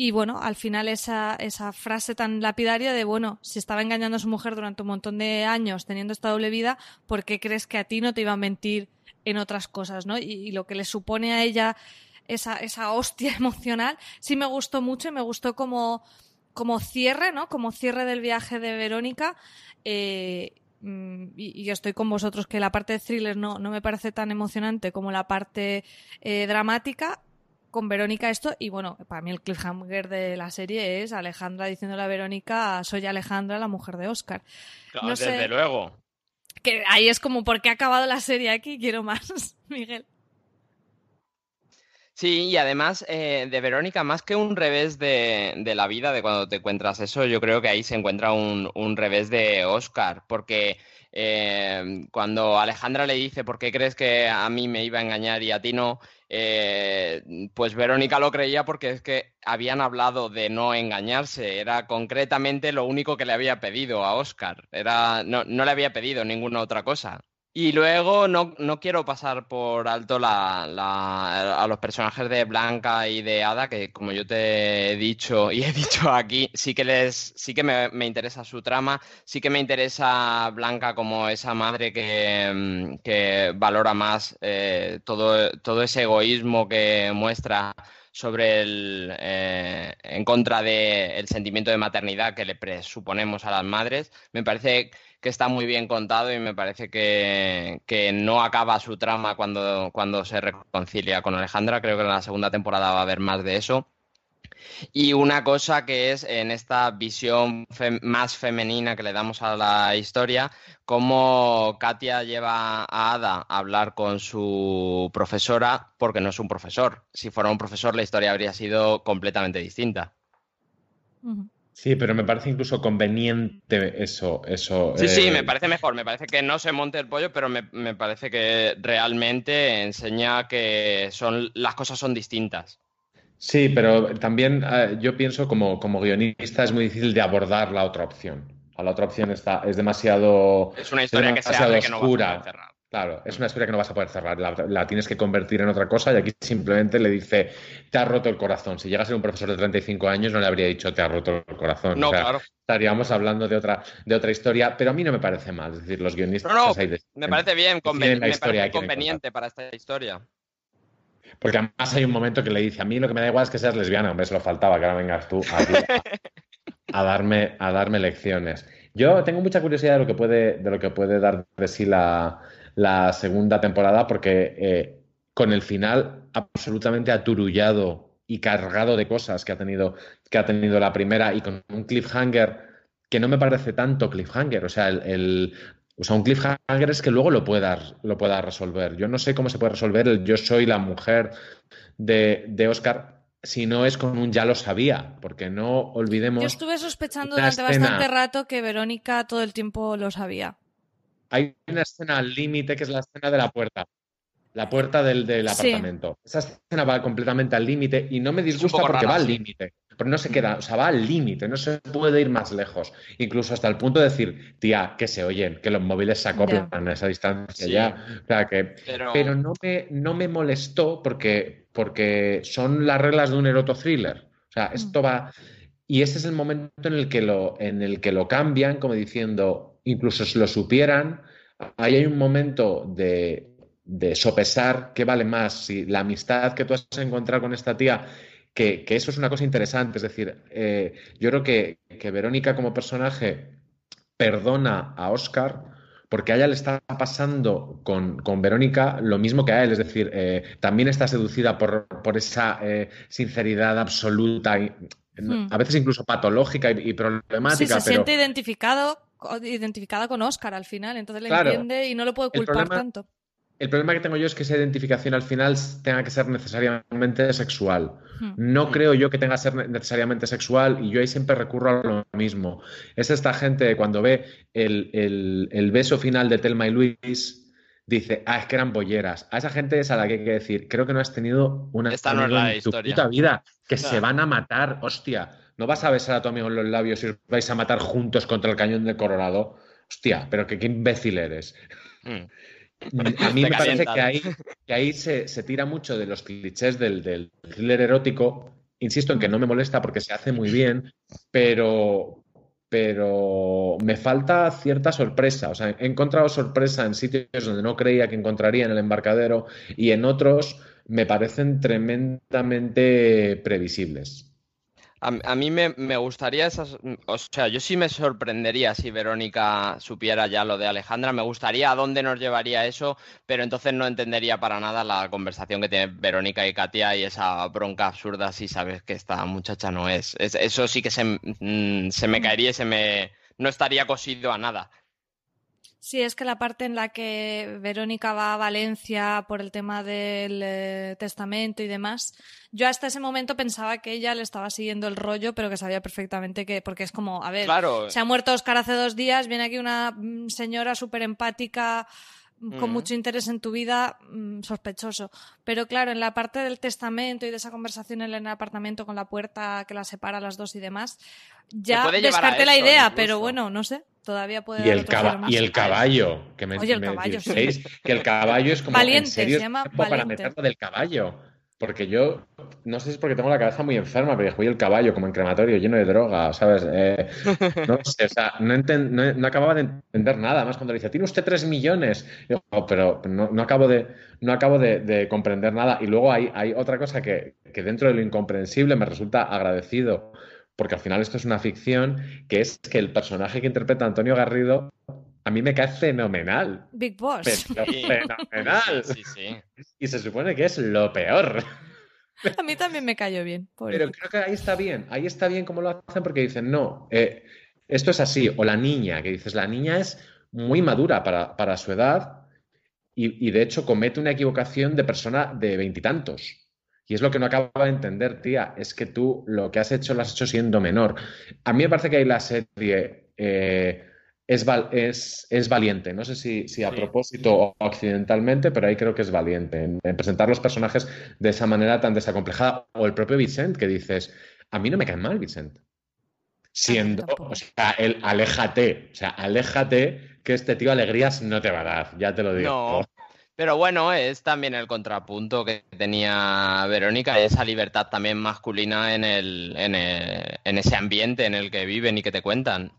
y bueno, al final esa, esa frase tan lapidaria de, bueno, si estaba engañando a su mujer durante un montón de años teniendo esta doble vida, ¿por qué crees que a ti no te iba a mentir en otras cosas, ¿no? Y, lo que le supone a ella esa, esa hostia emocional, sí me gustó mucho y me gustó como, como cierre, ¿no? Como cierre del viaje de Verónica. Eh, mm, y, y estoy con vosotros que la parte de thriller no, no me parece tan emocionante como la parte eh, dramática. Con Verónica esto, y bueno, para mí el cliffhanger de la serie es Alejandra diciéndole a Verónica, soy Alejandra, la mujer de Oscar. Claro, No sé. desde luego. Que ahí es como, ¿por qué ha acabado la serie aquí? Quiero más, Miguel. Sí, y además eh, de Verónica, más que un revés de, de la vida, de cuando te encuentras eso, yo creo que ahí se encuentra un, un revés de Oscar, porque eh, cuando Alejandra le dice, ¿por qué crees que a mí me iba a engañar y a ti no? Eh, pues Verónica lo creía porque es que habían hablado de no engañarse, era concretamente lo único que le había pedido a Oscar, era, no, no le había pedido ninguna otra cosa. Y luego no, no quiero pasar por alto la, a los personajes de Blanca y de Ada, que como yo te he dicho y he dicho aquí, sí que les, sí que me, me interesa su trama, sí que me interesa Blanca como esa madre que, mm, que valora más eh, todo, todo ese egoísmo que muestra sobre el eh, en contra del sentimiento de maternidad que le presuponemos a las madres. Me parece que está muy bien contado y me parece que, que no acaba su trama cuando, cuando se reconcilia con Alejandra. Creo que en la segunda temporada va a haber más de eso. Y una cosa que es en esta visión más femenina que le damos a la historia, cómo Katia lleva a Ada a hablar con su profesora, porque no es un profesor. Si fuera un profesor, la historia habría sido completamente distinta. Ujú. Sí, pero me parece incluso conveniente eso, eso. Sí, sí, eh, me parece mejor. Me parece que no se monte el pollo, pero me, me parece que realmente enseña que son, las cosas son distintas. Sí, pero también eh, yo pienso como, como guionista es muy difícil de abordar la otra opción. La otra opción está, es demasiado, Es una historia que se abre que no vas a oscura. Claro, es una historia que no vas a poder cerrar, la, la tienes que convertir en otra cosa y aquí simplemente le dice, te ha roto el corazón. Si llega a ser un profesor de 35 años no le habría dicho, te ha roto el corazón. No, O sea, claro. estaríamos hablando de otra, de otra historia, pero a mí no me parece mal. Es decir, los guionistas No, no, ahí Me parece bien, conven- me parece conveniente para esta historia. Porque además hay un momento que le dice, a mí lo que me da igual es que seas lesbiana, hombre, se lo faltaba, que ahora vengas tú aquí a, a darme, a darme lecciones. Yo tengo mucha curiosidad de lo que puede, de lo que puede dar de sí la, la segunda temporada, porque eh, con el final absolutamente aturullado y cargado de cosas que ha tenido, que ha tenido la primera y con un cliffhanger que no me parece tanto cliffhanger, o sea, el, el- o sea, un cliffhanger es que luego lo puedas, lo puedas resolver. Yo no sé cómo se puede resolver el yo soy la mujer de, de Oscar si no es con un ya lo sabía, porque no olvidemos. Yo estuve sospechando durante escena- bastante rato que Verónica todo el tiempo lo sabía. Hay una escena al límite que es la escena de la puerta. La puerta del, del Sí. apartamento. Esa escena va completamente al límite y no me disgusta porque rara, va al límite. Pero no se queda, o sea, va al límite, no se puede ir más lejos. Incluso hasta el punto de decir, tía, que se oyen, que los móviles se acoplan a esa distancia Sí. ya. O sea, que, Pero, pero no me, no me molestó porque, porque son las reglas de un eroto thriller. O sea, esto va. Y ese es el momento en el que lo, en el que lo cambian, como diciendo, incluso si lo supieran, ahí hay un momento de, de sopesar qué vale más, si la amistad que tú has encontrado con esta tía, que, que eso es una cosa interesante. Es decir, eh, yo creo que, que Verónica como personaje perdona a Oscar porque a ella le está pasando con, con Verónica lo mismo que a él, es decir, eh, también está seducida por, por esa eh, sinceridad absoluta, y, Hmm. a veces incluso patológica y, y Sí, problemática, se pero siente identificado, identificada con Oscar al final, entonces le Claro. entiende y no lo puede El culpar problema- tanto. el problema que tengo yo es que esa identificación al final tenga que ser necesariamente sexual. Hmm. No creo yo que tenga que ser ne- necesariamente sexual y yo ahí siempre recurro a lo mismo. Es esta gente cuando ve el, el- el beso final de Telma y Luis, dice, ah, es que eran bolleras. A esa gente es a la que hay que decir, creo que no has tenido una Esta no es amigo la en tu historia. puta vida, que Claro. se van a matar, hostia. No vas a besar a tu amigo en los labios y os vais a matar juntos contra el cañón de Colorado. Hostia, pero que qué imbécil eres. mm, A mí me parece que ahí, que ahí se, se tira mucho de los clichés del, del thriller erótico. Insisto en que no me molesta porque se hace muy bien, pero, pero me falta cierta sorpresa. O sea, he encontrado sorpresa en sitios donde no creía que encontraría en el embarcadero y en otros me parecen tremendamente previsibles. A, a mí me, me gustaría esas, o sea, yo sí me sorprendería si Verónica supiera ya lo de Alejandra, me gustaría a dónde nos llevaría eso, pero entonces no entendería para nada la conversación que tiene Verónica y Katia y esa bronca absurda si sabes que esta muchacha no es. Es- eso sí que se, mm, se me caería y se me no estaría cosido a nada. Sí, es que la parte en la que Verónica va a Valencia por el tema del eh, testamento y demás, yo hasta ese momento pensaba que ella le estaba siguiendo el rollo, pero que sabía perfectamente que, porque es como, a ver, Claro, se ha muerto Oscar hace dos días, viene aquí una mm, señora súper empática, mm, con Mm. mucho interés en tu vida, sospechoso. Pero claro, en la parte del testamento y de esa conversación en el apartamento con la puerta que la separa a las dos y demás, ya descarté la idea, incluso. pero bueno, no sé, todavía puede Y el, caba- y el caballo, que me, Oye, el me caballo, sí. que el caballo es como Valiente, en serio se llama para meterlo del caballo. Porque yo, no sé si es porque tengo la cabeza muy enferma, pero voy el caballo como en crematorio lleno de droga, ¿sabes? Eh, no sé, o sea, no, no- no acababa de entender nada. Más cuando le dice, tiene usted tres millones. Digo, "Oh, pero no, no acabo de, no acabo de, de comprender nada. Y luego hay, hay otra cosa que, que dentro de lo incomprensible me resulta agradecido, porque al final esto es una ficción, que es que el personaje que interpreta Antonio Garrido a mí me cae fenomenal. Big Boss. Pero Sí. fenomenal. sí, sí. Y se supone que es lo peor. A mí también me cayó bien. Pero creo que ahí está bien, ahí está bien como lo hacen porque dicen, no, eh, esto es así. O la niña, que dices, la niña es muy madura para, para su edad y, y de hecho comete una equivocación de persona de veintitantos. Y es lo que no acaba de entender, tía, es que tú lo que has hecho lo has hecho siendo menor. A mí me parece que ahí la serie eh, es, val- es, es valiente. No sé si, si a Sí. propósito o accidentalmente, pero ahí creo que es valiente en, en presentar los personajes de esa manera tan desacomplejada. O el propio Vicent, que dices, a mí no me cae mal Vicent. Siendo, o sea, el aléjate, o sea, aléjate que este tío alegrías no te va a dar, ya te lo digo. No, pero bueno, es también el contrapunto que tenía Verónica, esa libertad también masculina en el, en el- en ese ambiente en el que viven y que te cuentan.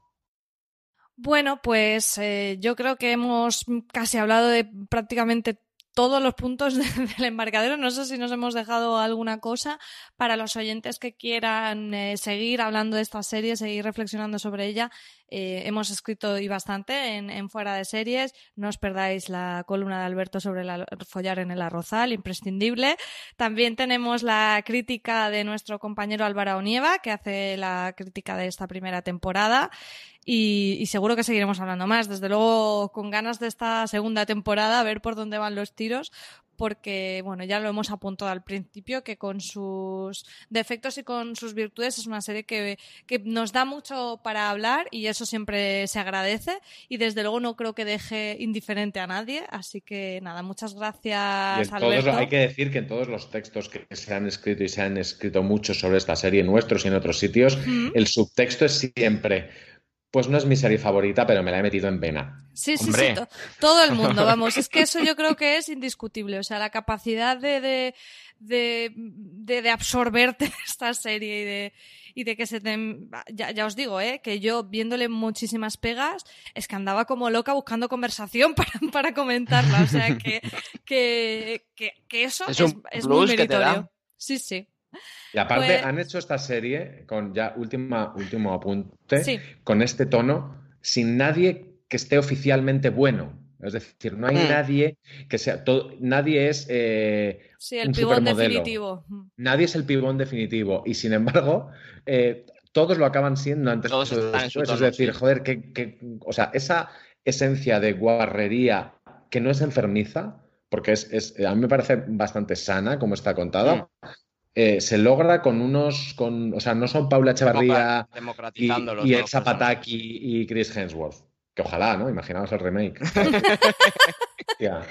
Bueno, pues eh, yo creo que hemos casi hablado de prácticamente todos los puntos de- del embarcadero. No sé si nos hemos dejado alguna cosa para los oyentes que quieran eh, seguir hablando de esta serie, seguir reflexionando sobre ella. Eh, hemos escrito y bastante en, Fuera de Series. No os perdáis la columna de Alberto sobre el follar en el arrozal, imprescindible. También tenemos la crítica de nuestro compañero Álvaro Onieva, que hace la crítica de esta primera temporada. Y, y seguro que seguiremos hablando más. Desde luego, con ganas de esta segunda temporada, a ver por dónde van los tiros, porque, bueno, ya lo hemos apuntado al principio, que con sus defectos y con sus virtudes es una serie que, que nos da mucho para hablar y eso siempre se agradece. Y desde luego no creo que deje indiferente a nadie. Así que, nada, muchas gracias, todos, Alberto. hay que decir que en todos los textos que se han escrito y se han escrito mucho sobre esta serie, nuestros y en otros sitios, el subtexto es siempre, pues no es mi serie favorita, pero me la he metido en vena. Sí, sí, Hombre. sí, to- todo el mundo, vamos, es que eso yo creo que es indiscutible, o sea, la capacidad de, de, de, de, de absorberte esta serie y de, y de que se te... Ya, ya os digo, ¿eh? que yo viéndole muchísimas pegas, es que andaba como loca buscando conversación para, para comentarla, o sea, que, que, que, que eso Es es, un es muy plus que te da. meritorio. Sí, sí. Y aparte Pues- han hecho esta serie con ya última, último apunte, Sí. con este tono, sin nadie que esté oficialmente bueno. Es decir, no hay Mm. nadie que sea, todo, nadie es eh, Sí, el Un pibón supermodelo. definitivo. Nadie es el pibón definitivo y sin embargo eh, todos lo acaban siendo antes Todos o después. es decir, sí. joder, que, que- o sea, esa esencia de guarrería que no es enfermiza, porque es, es- a mí me parece bastante sana como está contada, Mm. Eh, se logra con unos, con, o sea, no son Paula Echevarría y, y nuevos Elsa personajes. Pataki y Chris Hemsworth. Que ojalá, ¿no? Imaginaos el remake. Ya,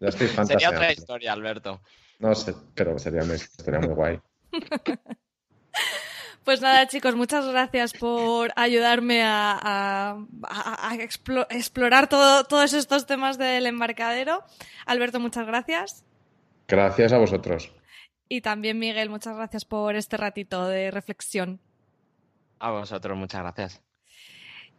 ya estoy Sería otra historia, Alberto. No sé, pero sería una historia muy guay. Pues nada, chicos, muchas gracias por ayudarme a, a- a- a explo- explorar todo- todos estos temas del embarcadero. Alberto, muchas gracias. Gracias a vosotros. Y también, Miguel, muchas gracias por este ratito de reflexión. A vosotros, muchas gracias.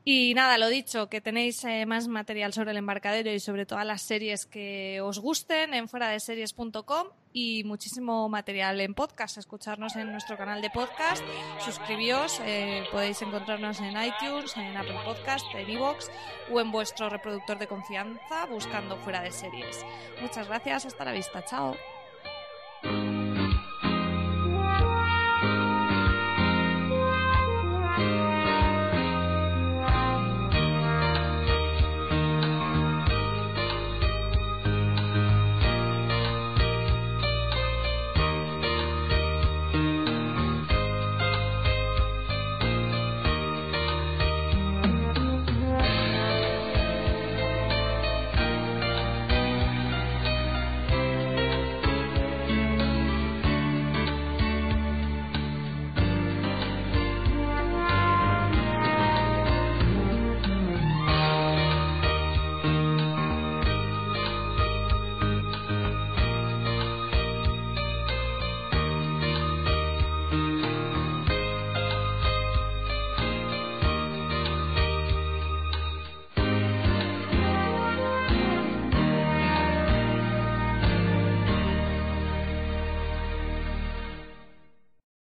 Y nada, lo dicho, que tenéis eh, más material sobre el embarcadero y sobre todas las series que os gusten en fuera de series.com y muchísimo material en podcast. Escucharnos en nuestro canal de podcast, suscribíos, eh, podéis encontrarnos en iTunes, en Apple Podcast, en iVoox o en vuestro reproductor de confianza buscando fuera de series. Muchas gracias, hasta la vista, chao.